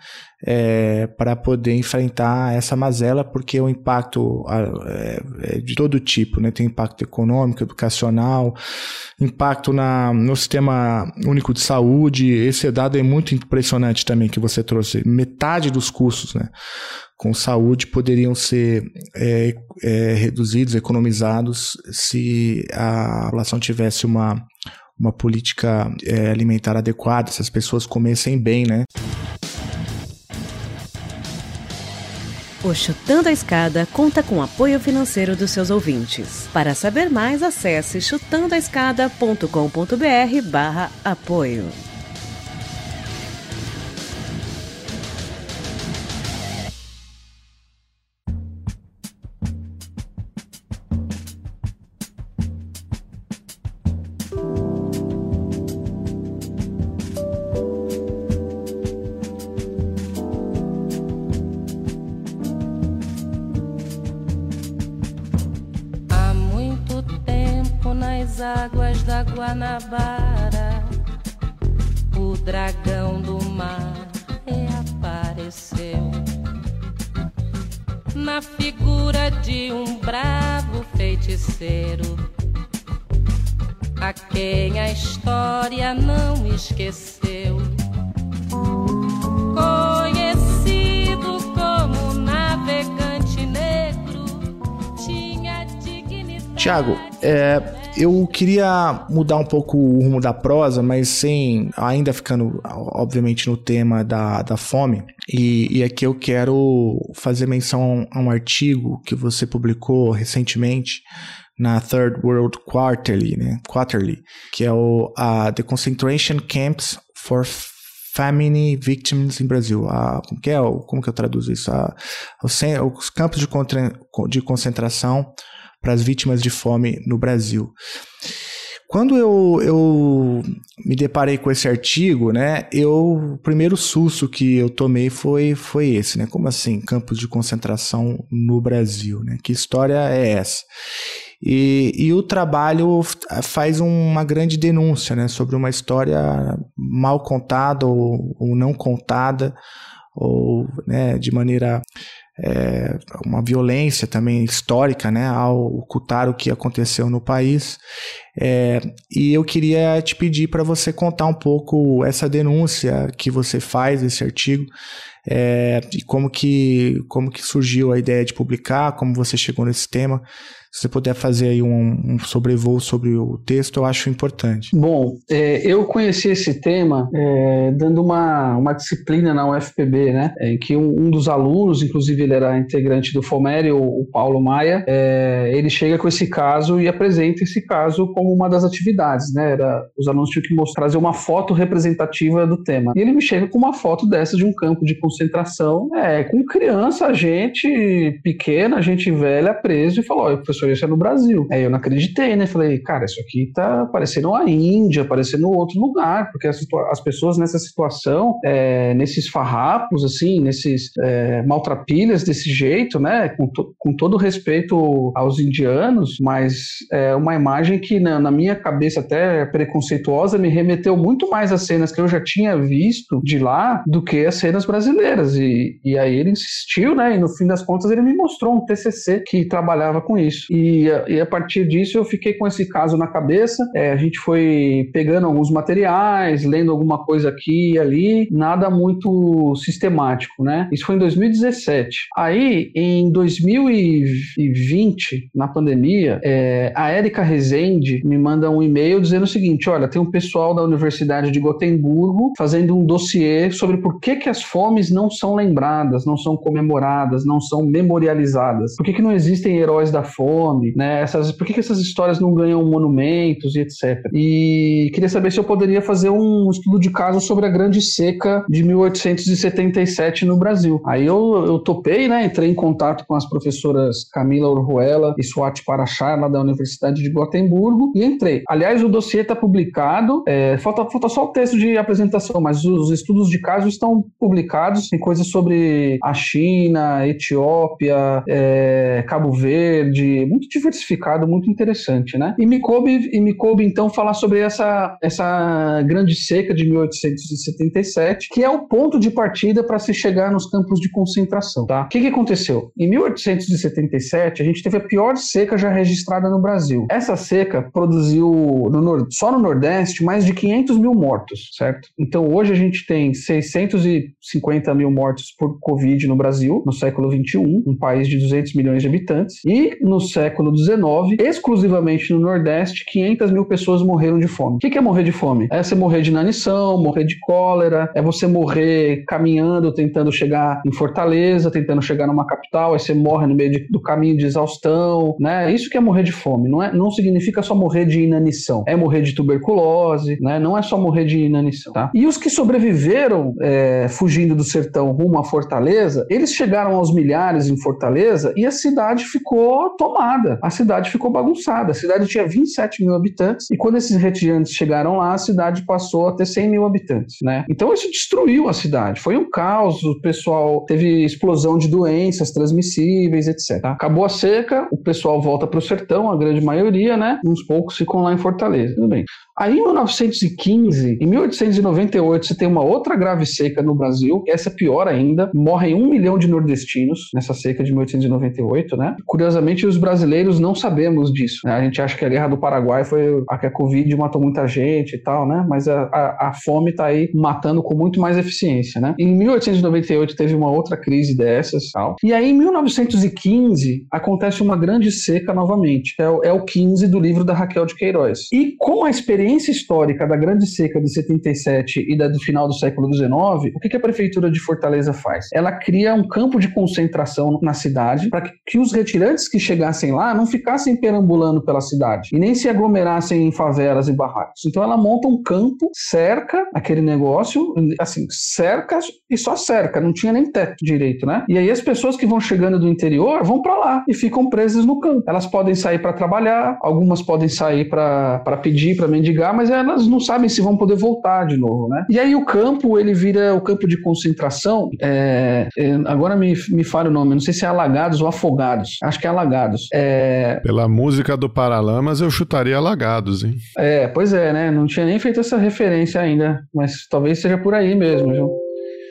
é, para poder enfrentar essa mazela, porque o impacto é, é de todo tipo, né, tem impacto econômico, educacional, impacto na, no sistema único de saúde. Esse dado é muito impressionante também que você trouxe. Metade dos custos, né, com saúde poderiam ser é, é, reduzidos, economizados, se a população tivesse uma uma política é, alimentar adequada, se as pessoas comessem bem, né? O Chutando a Escada conta com apoio financeiro dos seus ouvintes. Para saber mais, acesse chutandoaescada.com.br barra apoio. Guanabara, o dragão do mar reapareceu na figura de um bravo feiticeiro, a quem a história não esqueceu. Conhecido como navegante negro, tinha dignidade. Tiago, é, eu queria mudar um pouco o rumo da prosa, mas sem ainda ficando, obviamente, no tema da, da fome. E, e aqui eu quero fazer menção a um artigo que você publicou recentemente na Third World Quarterly, né? Quarterly que é o uh, The Concentration Camps for Famine Victims in Brasil. A, como, que é, como que eu traduzo isso? A, os campos de, de concentração para as vítimas de fome no Brasil. Quando eu, eu me deparei com esse artigo, né, eu, o primeiro susto que eu tomei foi, foi esse, né, como assim, campos de concentração no Brasil, né, que história é essa? E, e o trabalho faz uma grande denúncia, né, sobre uma história mal contada ou, ou não contada, ou né, de maneira é, uma violência também histórica né, ao ocultar o que aconteceu no país. É, e eu queria te pedir para você contar um pouco essa denúncia que você faz, esse artigo, é, e como que, como que surgiu a ideia de publicar, como você chegou nesse tema. Se você puder fazer aí um, um sobrevoo sobre o texto, eu acho importante. Bom, é, eu conheci esse tema é, dando uma, uma disciplina na UFPB, né? Em que um, um, dos alunos, inclusive ele era integrante do FOMERI, o, o Paulo Maia, é, ele chega com esse caso e apresenta esse caso como uma das atividades, né? Era, os alunos tinham que mostrar, trazer uma foto representativa do tema. E ele me chega com uma foto dessa de um campo de concentração, é, com criança, gente pequena, gente velha, preso, e falou: olha, professor, isso é no Brasil. Aí eu não acreditei, né? Falei, cara, isso aqui tá parecendo a Índia, parecendo outro lugar, porque as, as pessoas nessa situação, é, nesses farrapos, assim, nesses é, maltrapilhas desse jeito, né? Com, to, com todo respeito aos indianos, mas é uma imagem que na, na minha cabeça até preconceituosa me remeteu muito mais às cenas que eu já tinha visto de lá do que as cenas brasileiras. E, e aí ele insistiu, né? E no fim das contas ele me mostrou um TCC que trabalhava com isso. E, e a partir disso eu fiquei com esse caso na cabeça. É, a gente foi pegando alguns materiais, lendo alguma coisa aqui e ali, nada muito sistemático, né? Isso foi em 2017. Aí, em 2020, na pandemia, é, a Érica Rezende me manda um e-mail dizendo o seguinte: olha, tem um pessoal da Universidade de Gotemburgo fazendo um dossiê sobre por que, que as fomes não são lembradas, não são comemoradas, não são memorializadas. Por que, que não existem heróis da fome? Nome, né? Essas, por que, que essas histórias não ganham monumentos e etc. E queria saber se eu poderia fazer um estudo de caso sobre a Grande Seca de 1877 no Brasil. Aí eu, eu topei, né? Entrei em contato com as professoras Camila Orruela e Swati Parachar, lá da Universidade de Gotemburgo, e entrei. Aliás, o dossiê está publicado, é, falta, falta só o texto de apresentação, mas os estudos de caso estão publicados, tem coisas sobre a China, Etiópia, é, Cabo Verde, muito diversificado, muito interessante, né? E me coube, e me coube então falar sobre essa, essa grande seca de 1877, que é o ponto de partida para se chegar nos campos de concentração, tá? O que, que aconteceu? Em 1877, a gente teve a pior seca já registrada no Brasil. Essa seca produziu no, só no Nordeste mais de 500 mil mortos, certo? Então hoje a gente tem 650 mil mortos por Covid no Brasil, no século 21, um país de 200 milhões de habitantes, e no século XIX, exclusivamente no Nordeste, 500 mil pessoas morreram de fome. O que é morrer de fome? É você morrer de inanição, morrer de cólera, é você morrer caminhando, tentando chegar em Fortaleza, tentando chegar numa capital, aí você morre no meio de, do caminho de exaustão, né? Isso que é morrer de fome. Não, é, não significa só morrer de inanição, é morrer de tuberculose, né? Não é só morrer de inanição, tá? E os que sobreviveram é, fugindo do sertão rumo a Fortaleza, eles chegaram aos milhares em Fortaleza e a cidade ficou tomada A cidade ficou bagunçada. A cidade tinha 27 mil habitantes e quando esses retirantes chegaram lá, a cidade passou a ter 100 mil habitantes, né? Então isso destruiu a cidade. Foi um caos. O pessoal teve explosão de doenças transmissíveis, etc. Acabou a seca, o pessoal volta para o sertão, a grande maioria, né? Uns poucos ficam lá em Fortaleza. Tudo bem. Aí, em 1915, em 1898, você tem uma outra grave seca no Brasil, essa é pior ainda, morrem um milhão de nordestinos nessa seca de 1898, né? Curiosamente, os brasileiros não sabemos disso, né? A gente acha que a Guerra do Paraguai foi a que a Covid matou muita gente e tal, né? Mas a, a, a fome tá aí matando com muito mais eficiência, né? Em 1898 teve uma outra crise dessas tal. E aí, em 1915, acontece uma grande seca novamente. É o, é o 15 do livro da Raquel de Queiroz. E com a experiência histórica da Grande Seca de 77 e da do final do século XIX, o que, que a Prefeitura de Fortaleza faz? Ela cria um campo de concentração na cidade para que, que os retirantes que chegassem lá não ficassem perambulando pela cidade e nem se aglomerassem em favelas e barracos. Então ela monta um campo, cerca aquele negócio, assim, cerca e só cerca, não tinha nem teto direito, né? E aí as pessoas que vão chegando do interior vão para lá e ficam presas no campo. Elas podem sair para trabalhar, algumas podem sair para pedir, para mendigar, mas elas não sabem se vão poder voltar de novo, né? E aí o campo, ele vira o campo de concentração, é, é, agora me, me fala o nome, não sei se é Alagados ou Afogados, acho que é Alagados. É, Pela música do Paralamas, eu chutaria Alagados, hein? é, pois é, né? Não tinha nem feito essa referência ainda, mas talvez seja por aí mesmo, viu?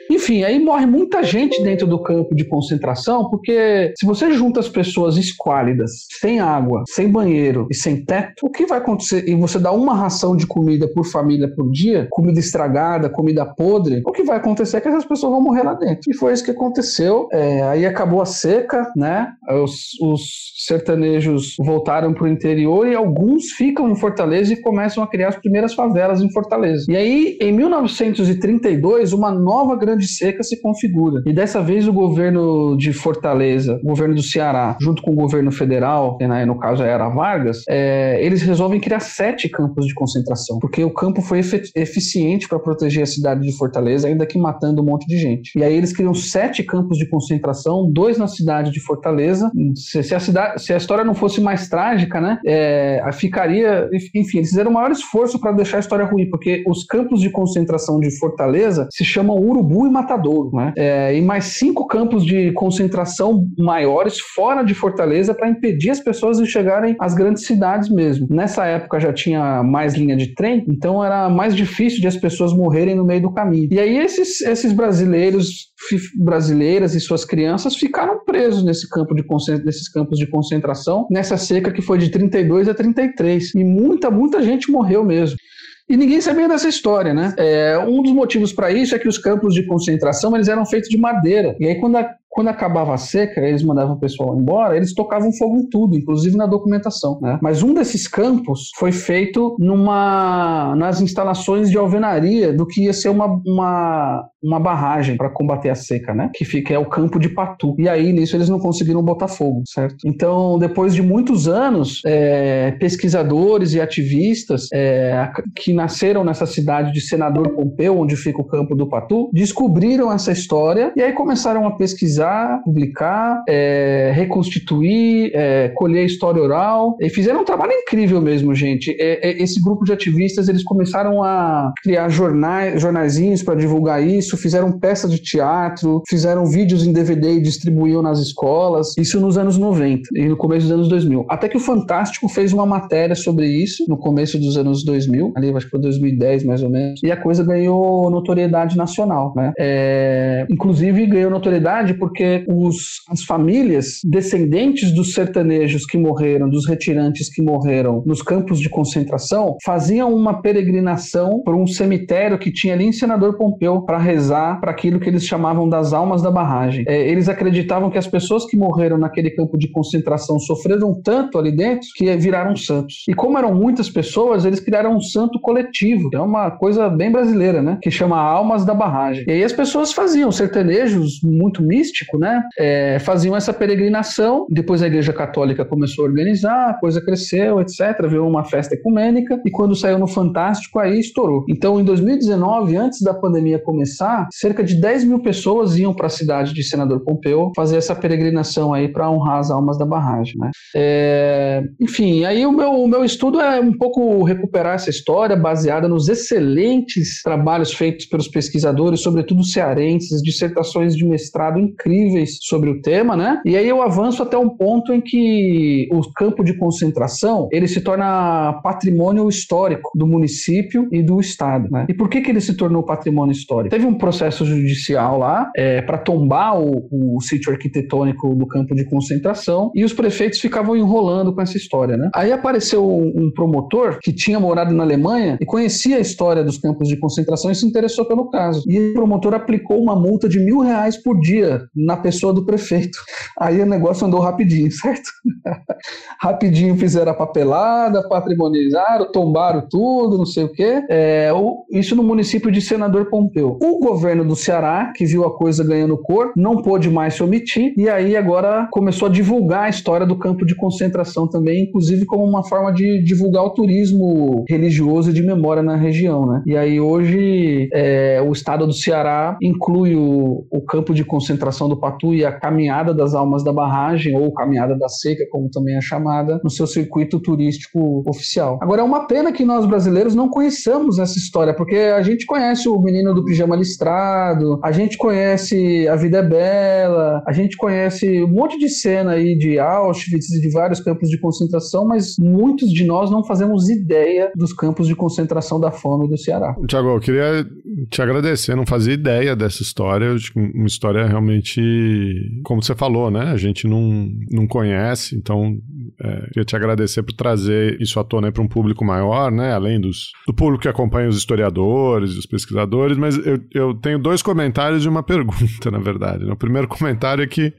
Enfim, aí morre muita gente dentro do campo de concentração, porque se você junta as pessoas esquálidas, sem água, sem banheiro e sem teto, o que vai acontecer? E você dá uma ração de comida por família por dia, comida estragada, comida podre, o que vai acontecer é que essas pessoas vão morrer lá dentro. E foi isso que aconteceu. É, aí acabou a seca, né? Os, os sertanejos voltaram para o interior e alguns ficam em Fortaleza e começam a criar as primeiras favelas em Fortaleza. E aí, em 1932, uma nova grande seca se configura. E dessa vez o governo de Fortaleza, o governo do Ceará, junto com o governo federal, que né, no caso era Vargas, é, eles resolvem criar sete campos de concentração, porque o campo foi eficiente para proteger a cidade de Fortaleza, ainda que matando um monte de gente. E aí eles criam sete campos de concentração, dois na cidade de Fortaleza. Se, se a, cidade, se a história não fosse mais trágica, né, é, ficaria. Enfim, eles fizeram o maior esforço para deixar a história ruim, porque os campos de concentração de Fortaleza se chamam Urubu e Matadouro, né? É, e mais cinco campos de concentração maiores fora de Fortaleza para impedir as pessoas de chegarem às grandes cidades mesmo. Nessa época já tinha mais linha de trem, então era mais difícil de as pessoas morrerem no meio do caminho. E aí esses, esses brasileiros, brasileiras e suas crianças ficaram presos nesse campo de nesses campos de concentração, nessa seca que foi de 32 a 33. E muita, muita gente morreu mesmo. E ninguém sabia dessa história, né? É, um dos motivos para isso é que os campos de concentração eles eram feitos de madeira. E aí, quando, a- quando acabava a seca, eles mandavam o pessoal embora, eles tocavam fogo em tudo, inclusive na documentação. Né? Mas um desses campos foi feito numa nas instalações de alvenaria do que ia ser uma, uma, uma barragem para combater a seca, né? Que fica é o campo de Patu. E aí, nisso, eles não conseguiram botar fogo, certo? Então, depois de muitos anos, é, pesquisadores e ativistas é, que nasceram nessa cidade de Senador Pompeu, onde fica o campo do Patu, descobriram essa história e aí começaram a pesquisar, publicar, é, reconstituir, é, colher história oral e fizeram um trabalho incrível mesmo, gente. É, é, esse grupo de ativistas eles começaram a criar jornais, jornaizinhos para divulgar isso, fizeram peça de teatro, fizeram vídeos em DVD e distribuíam nas escolas. Isso nos anos 90 e no começo dos anos 2000. Até que o Fantástico fez uma matéria sobre isso no começo dos anos 2000, ali acho que foi 2010 mais ou menos, e a coisa ganhou notoriedade nacional, né? É, inclusive ganhou notoriedade porque os, as famílias descendentes dos sertanejos que morreram, dos retirantes que morreram nos campos de concentração, faziam uma peregrinação por um cemitério que tinha ali em Senador Pompeu para rezar para aquilo que eles chamavam das almas da barragem. É, eles acreditavam que as pessoas que morreram naquele campo de concentração sofreram tanto ali dentro que viraram santos. E como eram muitas pessoas, eles criaram um santo coletivo. É uma coisa bem brasileira, né? Que chama Almas da Barragem. E aí as pessoas faziam sertanejos muito místico, né? É, faziam essa peregrinação. Depois a Igreja Católica começou a organizar, a coisa cresceu, etc. Virou uma festa ecumênica. E quando saiu no Fantástico, aí estourou. Então, em 2019, antes da pandemia começar, cerca de 10 mil pessoas iam para a cidade de Senador Pompeu fazer essa peregrinação aí para honrar as almas da barragem, né? É, enfim, aí o meu, o meu estudo é um pouco recuperar essa história baseada nos excelentes trabalhos feitos pelos pesquisadores, sobretudo cearenses, dissertações de mestrado incríveis sobre o tema, né? E aí eu avanço até um ponto em que o campo de concentração ele se torna patrimônio histórico do município e do estado, né? E por que que ele se tornou patrimônio histórico? Teve um processo judicial lá é, para tombar o, o sítio arquitetônico do campo de concentração e os prefeitos ficavam enrolando com essa história, né? Aí apareceu um promotor que tinha morado na Alemanha e conhecia a história dos campos de concentração e se interessou pelo caso. E o promotor aplicou uma multa de mil reais por dia na pessoa do prefeito. Aí o negócio andou rapidinho, certo? rapidinho fizeram a papelada, patrimonializaram, tombaram tudo, não sei o quê. É, isso no município de Senador Pompeu. O governo do Ceará, que viu a coisa ganhando cor, não pôde mais se omitir, e aí agora começou a divulgar a história do campo de concentração também, inclusive como uma forma de divulgar o turismo religioso e de memória na região, né? E aí hoje é, o estado do Ceará inclui o, o campo de concentração do Patu e a caminhada das almas da barragem, ou caminhada da seca, como também é chamada, no seu circuito turístico oficial. Agora é uma pena que nós brasileiros não conheçamos essa história, porque a gente conhece o menino do pijama listrado, a gente conhece A Vida é Bela, a gente conhece um monte de cena aí de Auschwitz e de vários campos de concentração, mas muitos de nós não fazemos ideia dos campos de concentração da fome do Ceará. Tiago, eu queria te agradecer, não fazia ideia dessa história, uma história realmente, como você falou, né? A gente não, não conhece, então é, queria te agradecer por trazer isso à tona para um público maior, né? Além dos, do público que acompanha os historiadores, os pesquisadores, mas eu, eu tenho dois comentários e uma pergunta, na verdade. Né? O primeiro comentário é que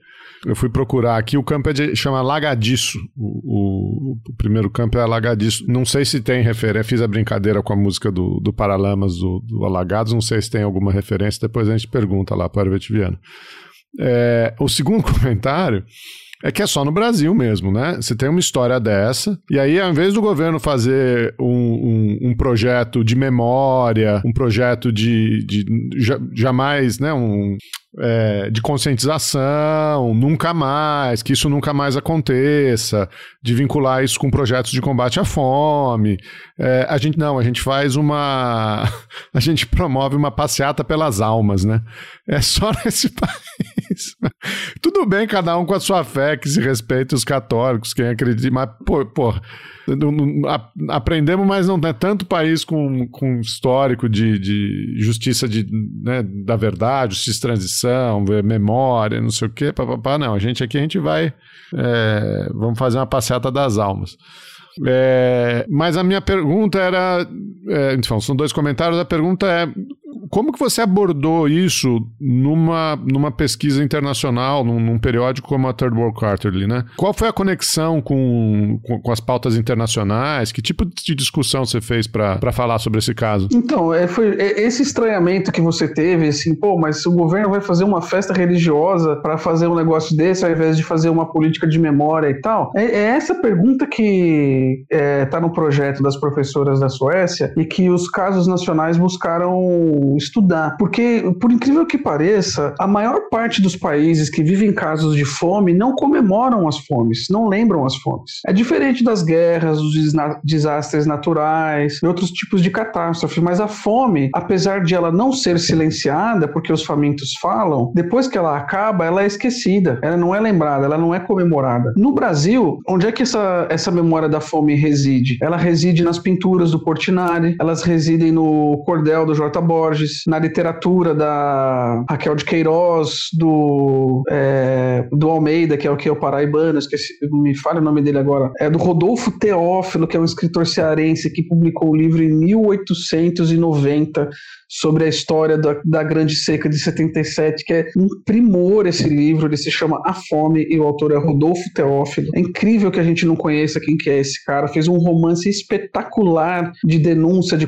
eu fui procurar aqui, o campo é de, chama Lagadiço. O, o, o, primeiro campo é Alagadiço. Não sei se tem referência, fiz a brincadeira com a música do, do Paralamas do, do Alagados, não sei se tem alguma referência, depois a gente pergunta lá para o Viana. É, o segundo comentário é que é só no Brasil mesmo, né? Você tem uma história dessa, e aí, ao invés do governo fazer um, um, um projeto de memória, um projeto de, de jamais, né? Um, é, de conscientização, nunca mais, que isso nunca mais aconteça, de vincular isso com projetos de combate à fome. É, a gente não, a gente faz uma. A gente promove uma passeata pelas almas, né? É só nesse país. Tudo bem, cada um com a sua fé, que se respeita os católicos, quem acredita, mas, pô, pô aprendemos, mas não é tanto país com, com histórico de, de justiça de, né, da verdade, justiça de transição, memória, não sei o quê, papapá, não. A gente aqui a gente vai, é, vamos fazer uma passeata das almas. É, mas a minha pergunta era, é, então, são dois comentários. A pergunta é como que você abordou isso numa, numa pesquisa internacional, num, num, periódico como a Third World Quarterly, né? Qual foi a conexão com, com, com as pautas internacionais? Que tipo de discussão você fez para falar sobre esse caso? Então, é, foi é, esse estranhamento que você teve, assim, pô, mas o governo vai fazer uma festa religiosa para fazer um negócio desse ao invés de fazer uma política de memória e tal? É, é essa pergunta que está é, no projeto das professoras da Suécia e que os casos nacionais buscaram estudar. Porque, por incrível que pareça, a maior parte dos países que vivem casos de fome não comemoram as fomes, não lembram as fomes. É diferente das guerras, dos desastres naturais e outros tipos de catástrofes, mas a fome, apesar de ela não ser silenciada, porque os famintos falam, depois que ela acaba, ela é esquecida, ela não é lembrada, ela não é comemorada. No Brasil, onde é que essa, essa memória da fome reside? Ela reside nas pinturas do Portinari, elas residem no cordel do J. Borges, Na literatura da Raquel de Queiroz, do, é, do Almeida, que é o que é o paraibano, esqueci, me falha o nome dele agora, é do Rodolfo Teófilo, que é um escritor cearense que publicou o livro em 1890 sobre a história da, da Grande Seca de 77, que é um primor esse livro, ele se chama A Fome e o autor é Rodolfo Teófilo. É incrível que a gente não conheça quem que é esse cara, fez um romance espetacular de denúncia de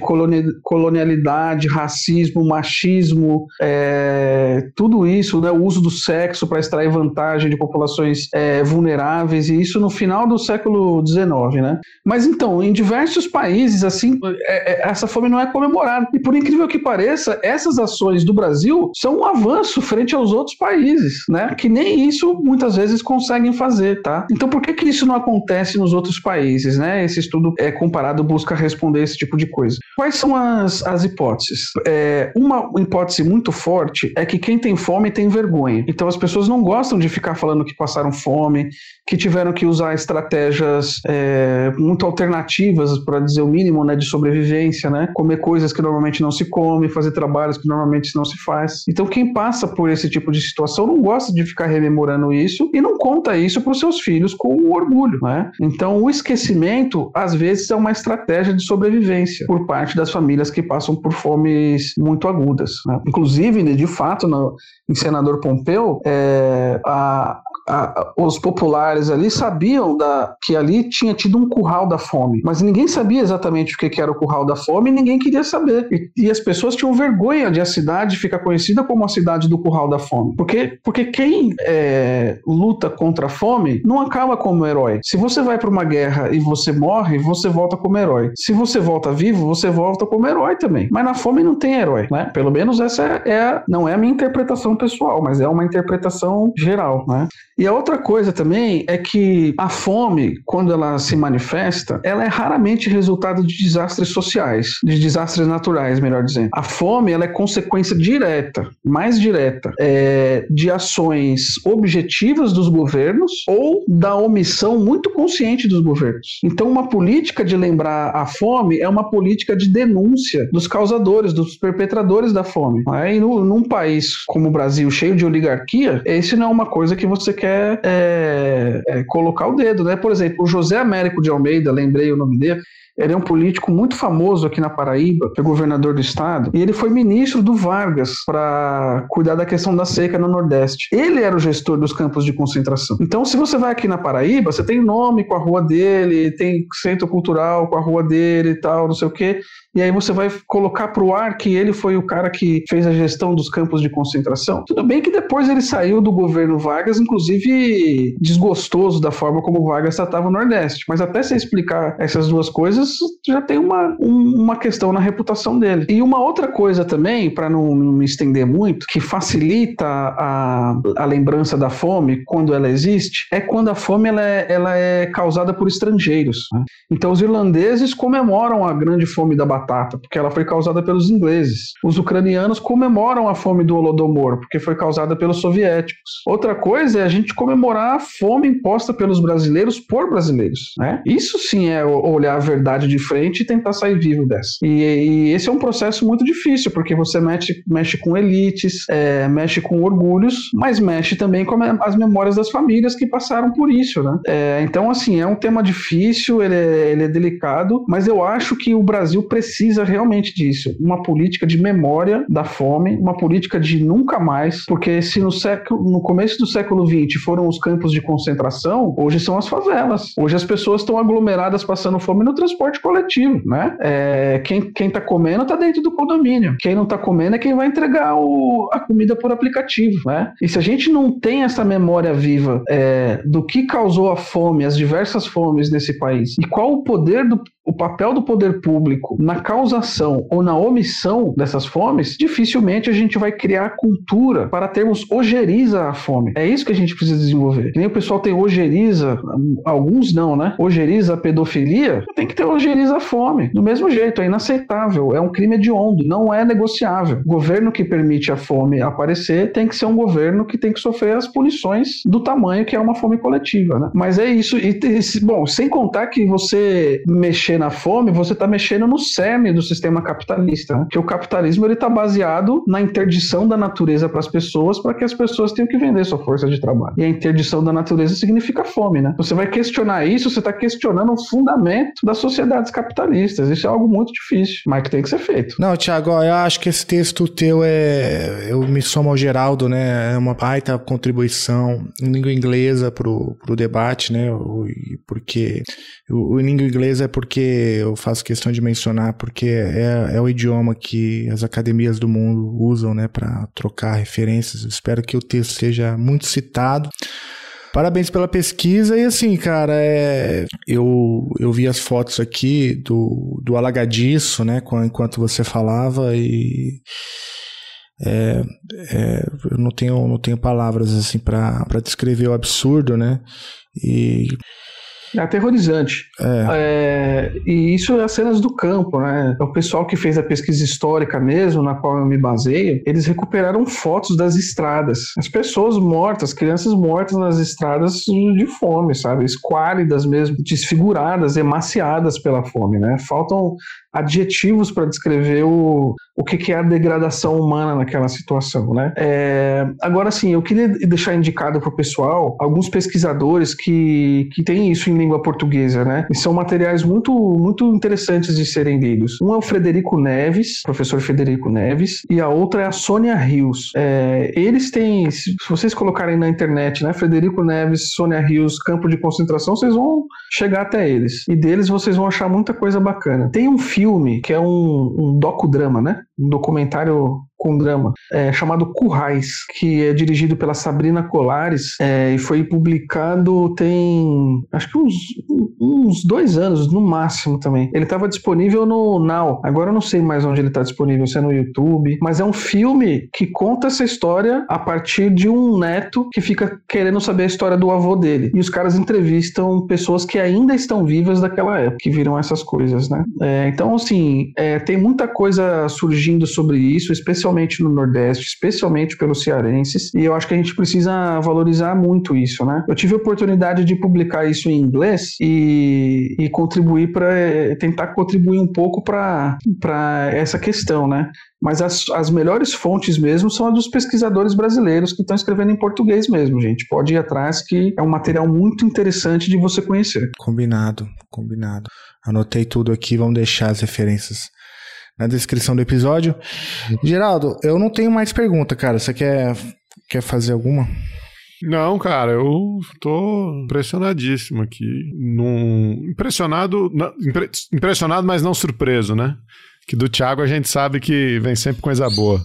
colonialidade, racismo, machismo, é, tudo isso, né, o uso do sexo para extrair vantagem de populações é, vulneráveis, e isso no final do século XIX, né? Mas então, em diversos países, assim, é, é essa fome não é comemorada. E por incrível que pareça, essas ações do Brasil são um avanço frente aos outros países, né? Que nem isso muitas vezes conseguem fazer, tá? Então por que que isso não acontece nos outros países, né? Esse estudo é comparado busca responder esse tipo de coisa. Quais são as, as hipóteses? É, uma hipótese muito forte é que quem tem fome tem vergonha. Então as pessoas não gostam de ficar falando que passaram fome, que tiveram que usar estratégias é, muito alternativas, para dizer o mínimo, né, de sobrevivência, né? Comer coisas que normalmente não se come fazer trabalhos que normalmente não se faz. Então, quem passa por esse tipo de situação não gosta de ficar rememorando isso e não conta isso para os seus filhos com orgulho, né? Então, o esquecimento, às vezes, é uma estratégia de sobrevivência por parte das famílias que passam por fomes muito agudas. Né? Inclusive, de fato, no, em Senador Pompeu, é, a, a- os populares ali sabiam da, que ali tinha tido um curral da fome, mas ninguém sabia exatamente o que, que era o curral da fome e ninguém queria saber. E, e as pessoas tinham vergonha de a cidade ficar conhecida como a cidade do curral da fome. Porque, porque quem é, luta contra a fome não acaba como herói. Se você vai para uma guerra e você morre, você volta como herói. Se você volta vivo, você volta como herói também. Mas na fome não tem herói, né? Pelo menos essa é, é não é a minha interpretação pessoal, mas é uma interpretação geral, né? E a outra coisa também é que a fome, quando ela se manifesta, ela é raramente resultado de desastres sociais, de desastres naturais, melhor dizendo. A fome, ela é consequência direta, mais direta, é, de ações objetivas dos governos ou da omissão muito consciente dos governos. Então, uma política de lembrar a fome é uma política de denúncia dos causadores, dos perpetradores da fome. no- num país como o Brasil, cheio de oligarquia, esse não é uma coisa que você quer é, é, colocar o dedo, né? Por exemplo, o José Américo de Almeida, lembrei o nome dele, ele é um político muito famoso aqui na Paraíba, foi governador do estado, e ele foi ministro do Vargas para cuidar da questão da seca no Nordeste. Ele era o gestor dos campos de concentração. Então, se você vai aqui na Paraíba, você tem nome com a rua dele, tem centro cultural com a rua dele e tal, não sei o quê. E aí você vai colocar para o ar que ele foi o cara que fez a gestão dos campos de concentração. Tudo bem que depois ele saiu do governo Vargas, inclusive desgostoso da forma como Vargas tratava o Nordeste. Mas até você explicar essas duas coisas, já tem uma, um- uma questão na reputação dele. E uma outra coisa também, para não, não me estender muito, que facilita a, a lembrança da fome quando ela existe, é quando a fome ela é, ela é causada por estrangeiros. né? Então os irlandeses comemoram a grande fome da batata, porque ela foi causada pelos ingleses. Os ucranianos comemoram a fome do Holodomor, porque foi causada pelos soviéticos. Outra coisa é a gente comemorar a fome imposta pelos brasileiros por brasileiros. Né? Isso sim é olhar a verdade de frente e tentar sair vivo dessa. E, e esse é um processo muito difícil, porque você mexe, mexe com elites, é, mexe com orgulhos, mas mexe também com as memórias das famílias que passaram por isso. Né? É, então, assim, é um tema difícil, ele é, ele é delicado, mas eu acho que o Brasil precisa realmente disso. Uma política de memória da fome, uma política de nunca mais, porque se no século, no começo do século XX foram os campos de concentração, hoje são as favelas. Hoje as pessoas estão aglomeradas passando fome no transporte coletivo, né? É, quem, quem tá comendo tá dentro do condomínio. Quem não tá comendo é quem vai entregar o- a comida por aplicativo, né? E se a gente não tem essa memória viva é, do que causou a fome, as diversas fomes nesse país, e qual o poder do o papel do poder público na causação ou na omissão dessas fomes, dificilmente a gente vai criar cultura para termos ojeriza à fome. É isso que a gente precisa desenvolver. Que nem o pessoal tem ojeriza, alguns não, né? Ojeriza a pedofilia, tem que ter ojeriza à fome. Do mesmo jeito, é inaceitável, é um crime hediondo, não é negociável. O governo que permite a fome aparecer tem que ser um governo que tem que sofrer as punições do tamanho que é uma fome coletiva, né? Mas é isso. E, bom, sem contar que você mexer na fome, você está mexendo no cerne do sistema capitalista, né? que o capitalismo ele está baseado na interdição da natureza para as pessoas, para que as pessoas tenham que vender sua força de trabalho. E a interdição da natureza significa fome, né? Você vai questionar isso, você está questionando o fundamento das sociedades capitalistas. Isso é algo muito difícil, mas que tem que ser feito. Não, Thiago, ó, eu acho que esse texto teu é. Eu me somo ao Geraldo, né? É uma baita contribuição em língua inglesa pro, pro debate, né? Porque. O, o língua inglesa é porque eu faço questão de mencionar, porque é, é o idioma que as academias do mundo usam, né? Para trocar referências. Eu espero que o texto seja muito citado. Parabéns pela pesquisa e assim, cara, é, eu, eu vi as fotos aqui do, do alagadiço, né, enquanto você falava e é, é, eu não tenho, não tenho palavras assim para descrever o absurdo, né, e É aterrorizante. É, e isso é as cenas do campo, né? O pessoal que fez a pesquisa histórica mesmo, na qual eu me baseio, eles recuperaram fotos das estradas. As pessoas mortas, crianças mortas nas estradas de fome, sabe? Esquálidas mesmo, desfiguradas, emaciadas pela fome, né? Faltam adjetivos para descrever o, o que, que é a degradação humana naquela situação, né? É, agora, sim, eu queria deixar indicado para o pessoal alguns pesquisadores que, que têm isso em língua portuguesa, né? E são materiais muito, muito interessantes de serem lidos. Um é o Frederico Neves, professor Federico Neves, e a outra é a Sônia Rios. É, eles têm, se vocês colocarem na internet, né? Frederico Neves, Sônia Rios, campo de concentração, vocês vão chegar até eles. E deles vocês vão achar muita coisa bacana. Tem um filme que é um, um docudrama, né? Um documentário com drama, é, chamado Currais, que é dirigido pela Sabrina Colares é, e foi publicado tem acho que uns, uns dois anos no máximo também. Ele estava disponível no Now, agora eu não sei mais onde ele está disponível, se é no YouTube, mas é um filme que conta essa história a partir de um neto que fica querendo saber a história do avô dele. E os caras entrevistam pessoas que ainda estão vivas daquela época, que viram essas coisas, né? É, então, assim, é, tem muita coisa surgindo sobre isso, especialmente especialmente no Nordeste, especialmente pelos cearenses, e eu acho que a gente precisa valorizar muito isso, né? Eu tive a oportunidade de publicar isso em inglês e, e contribuir para tentar contribuir um pouco para essa questão, né? Mas as, as melhores fontes mesmo são as dos pesquisadores brasileiros que estão escrevendo em português mesmo, gente. Pode ir atrás que é um material muito interessante de você conhecer. Combinado, combinado. Anotei tudo aqui, vamos deixar as referências na descrição do episódio. Geraldo, eu não tenho mais pergunta, cara. Você quer, quer fazer alguma? Não, cara, eu tô impressionadíssimo aqui. Num... Impressionado, impressionado, mas não surpreso, né? Que do Thiago a gente sabe que vem sempre coisa boa.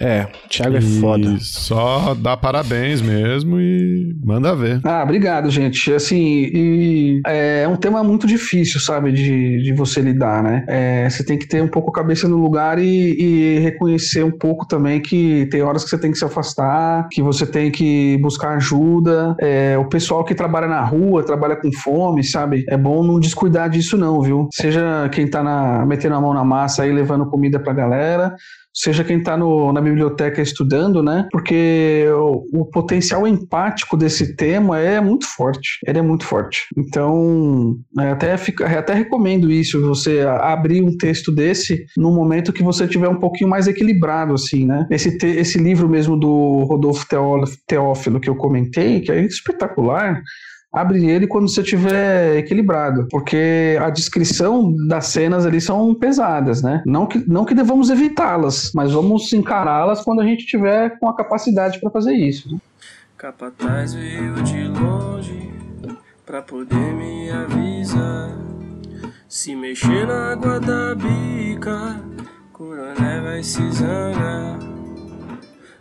É, o Thiago é foda. Só dá parabéns mesmo e manda ver. Ah, obrigado, gente. Assim, é um tema muito difícil, sabe, de, de você lidar, né? É, você tem que ter um pouco a cabeça no lugar e, e, reconhecer um pouco também que tem horas que você tem que se afastar, que você tem que buscar ajuda. É, o pessoal que trabalha na rua, trabalha com fome, sabe? É bom não descuidar disso, não, viu? Seja quem tá na, metendo a mão na massa aí, levando comida pra galera, seja quem está na biblioteca estudando, né? Porque o, o, potencial empático desse tema é muito forte. Ele é muito forte. Então, é, até, fica, até recomendo isso, você abrir um texto desse no momento que você tiver um pouquinho mais equilibrado, assim, né? Esse, te, esse livro mesmo do Rodolfo Teófilo que eu comentei, que é espetacular, abre ele quando você estiver equilibrado, porque a descrição das cenas ali são pesadas, né? Não que, não que devamos evitá-las, mas vamos encará-las quando a gente tiver com a capacidade para fazer isso. Né? Capataz veio de longe pra poder me avisar. Se mexer na água da bica, coroné vai se zangar.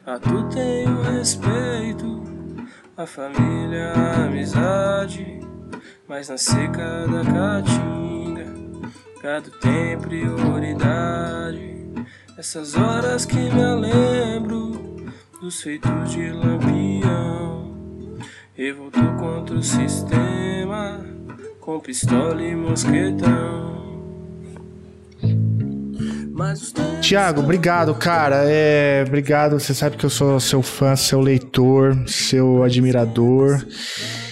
A tu tenho respeito a família, a amizade, mas na seca da caatinga, gado tem prioridade. Essas horas que me lembro dos feitos de lampião, revoltou contra o sistema, com pistola e mosquetão. Tiago, obrigado, cara. É, obrigado. Você sabe que eu sou seu fã, seu leitor, seu admirador.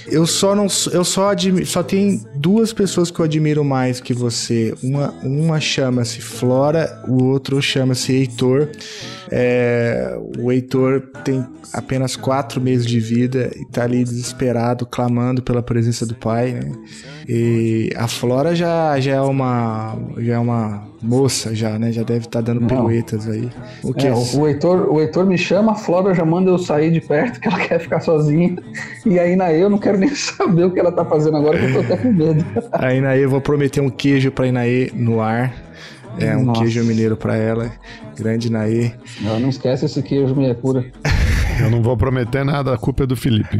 Eu só não, eu só admiro, só tem duas pessoas que eu admiro mais que você. Uma, uma chama-se Flora, o outro chama-se Heitor. É, o Heitor tem apenas quatro meses de vida e tá ali desesperado, clamando pela presença do pai, né? E a Flora já, já é uma já é uma moça já, né? Já deve estar tá dando piruetas aí. O que é, é? O, Heitor, o Heitor me chama, a Flora já manda eu sair de perto, que ela quer ficar sozinha. E aí na eu não quero nem saber o que ela tá fazendo agora, que eu tô até com medo. Aí na eu vou prometer um queijo pra Inaê no ar. É, um Nossa. queijo mineiro para ela. Grande Naê. Não, não esquece esse queijo meia cura. Eu não vou prometer nada, a culpa é do Felipe.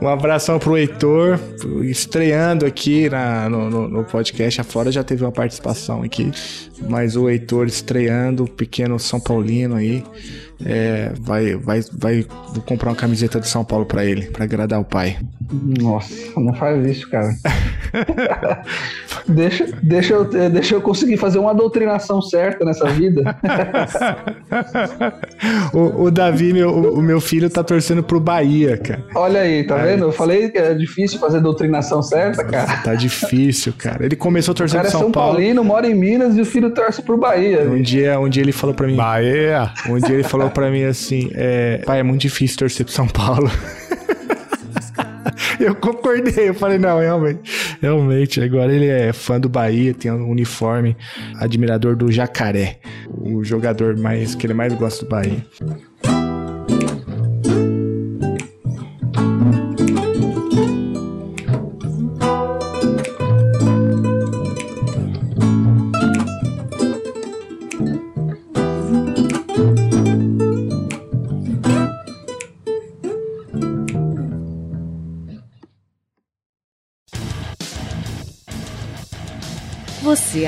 Um abração pro Heitor, estreando aqui na, no, no, no, podcast. A Flora já teve uma participação aqui, mas o Heitor estreando, o pequeno São Paulino aí. É, vai, vai, vai vou comprar uma camiseta de São Paulo para ele, para agradar o pai. Nossa, não faz isso, cara. Deixa, deixa, eu, eh, deixa eu conseguir fazer uma doutrinação certa nessa vida. o, o Davi, meu, o, o meu filho, tá torcendo pro Bahia, cara. Olha aí, tá vendo? Eu falei que é difícil fazer doutrinação certa, cara. Tá difícil, cara. Ele começou O torcendo cara é pro São São Paulo. Paulino, mora em Minas e o filho torce pro Bahia. Um dia, um dia ele falou pra mim. Bahia! Um dia ele falou pra mim assim: é, pai, é muito difícil torcer pro São Paulo. Eu concordei, eu falei, não, realmente, realmente, agora ele é fã do Bahia, tem um uniforme, admirador do Jacaré, o jogador mais que ele mais gosta do Bahia.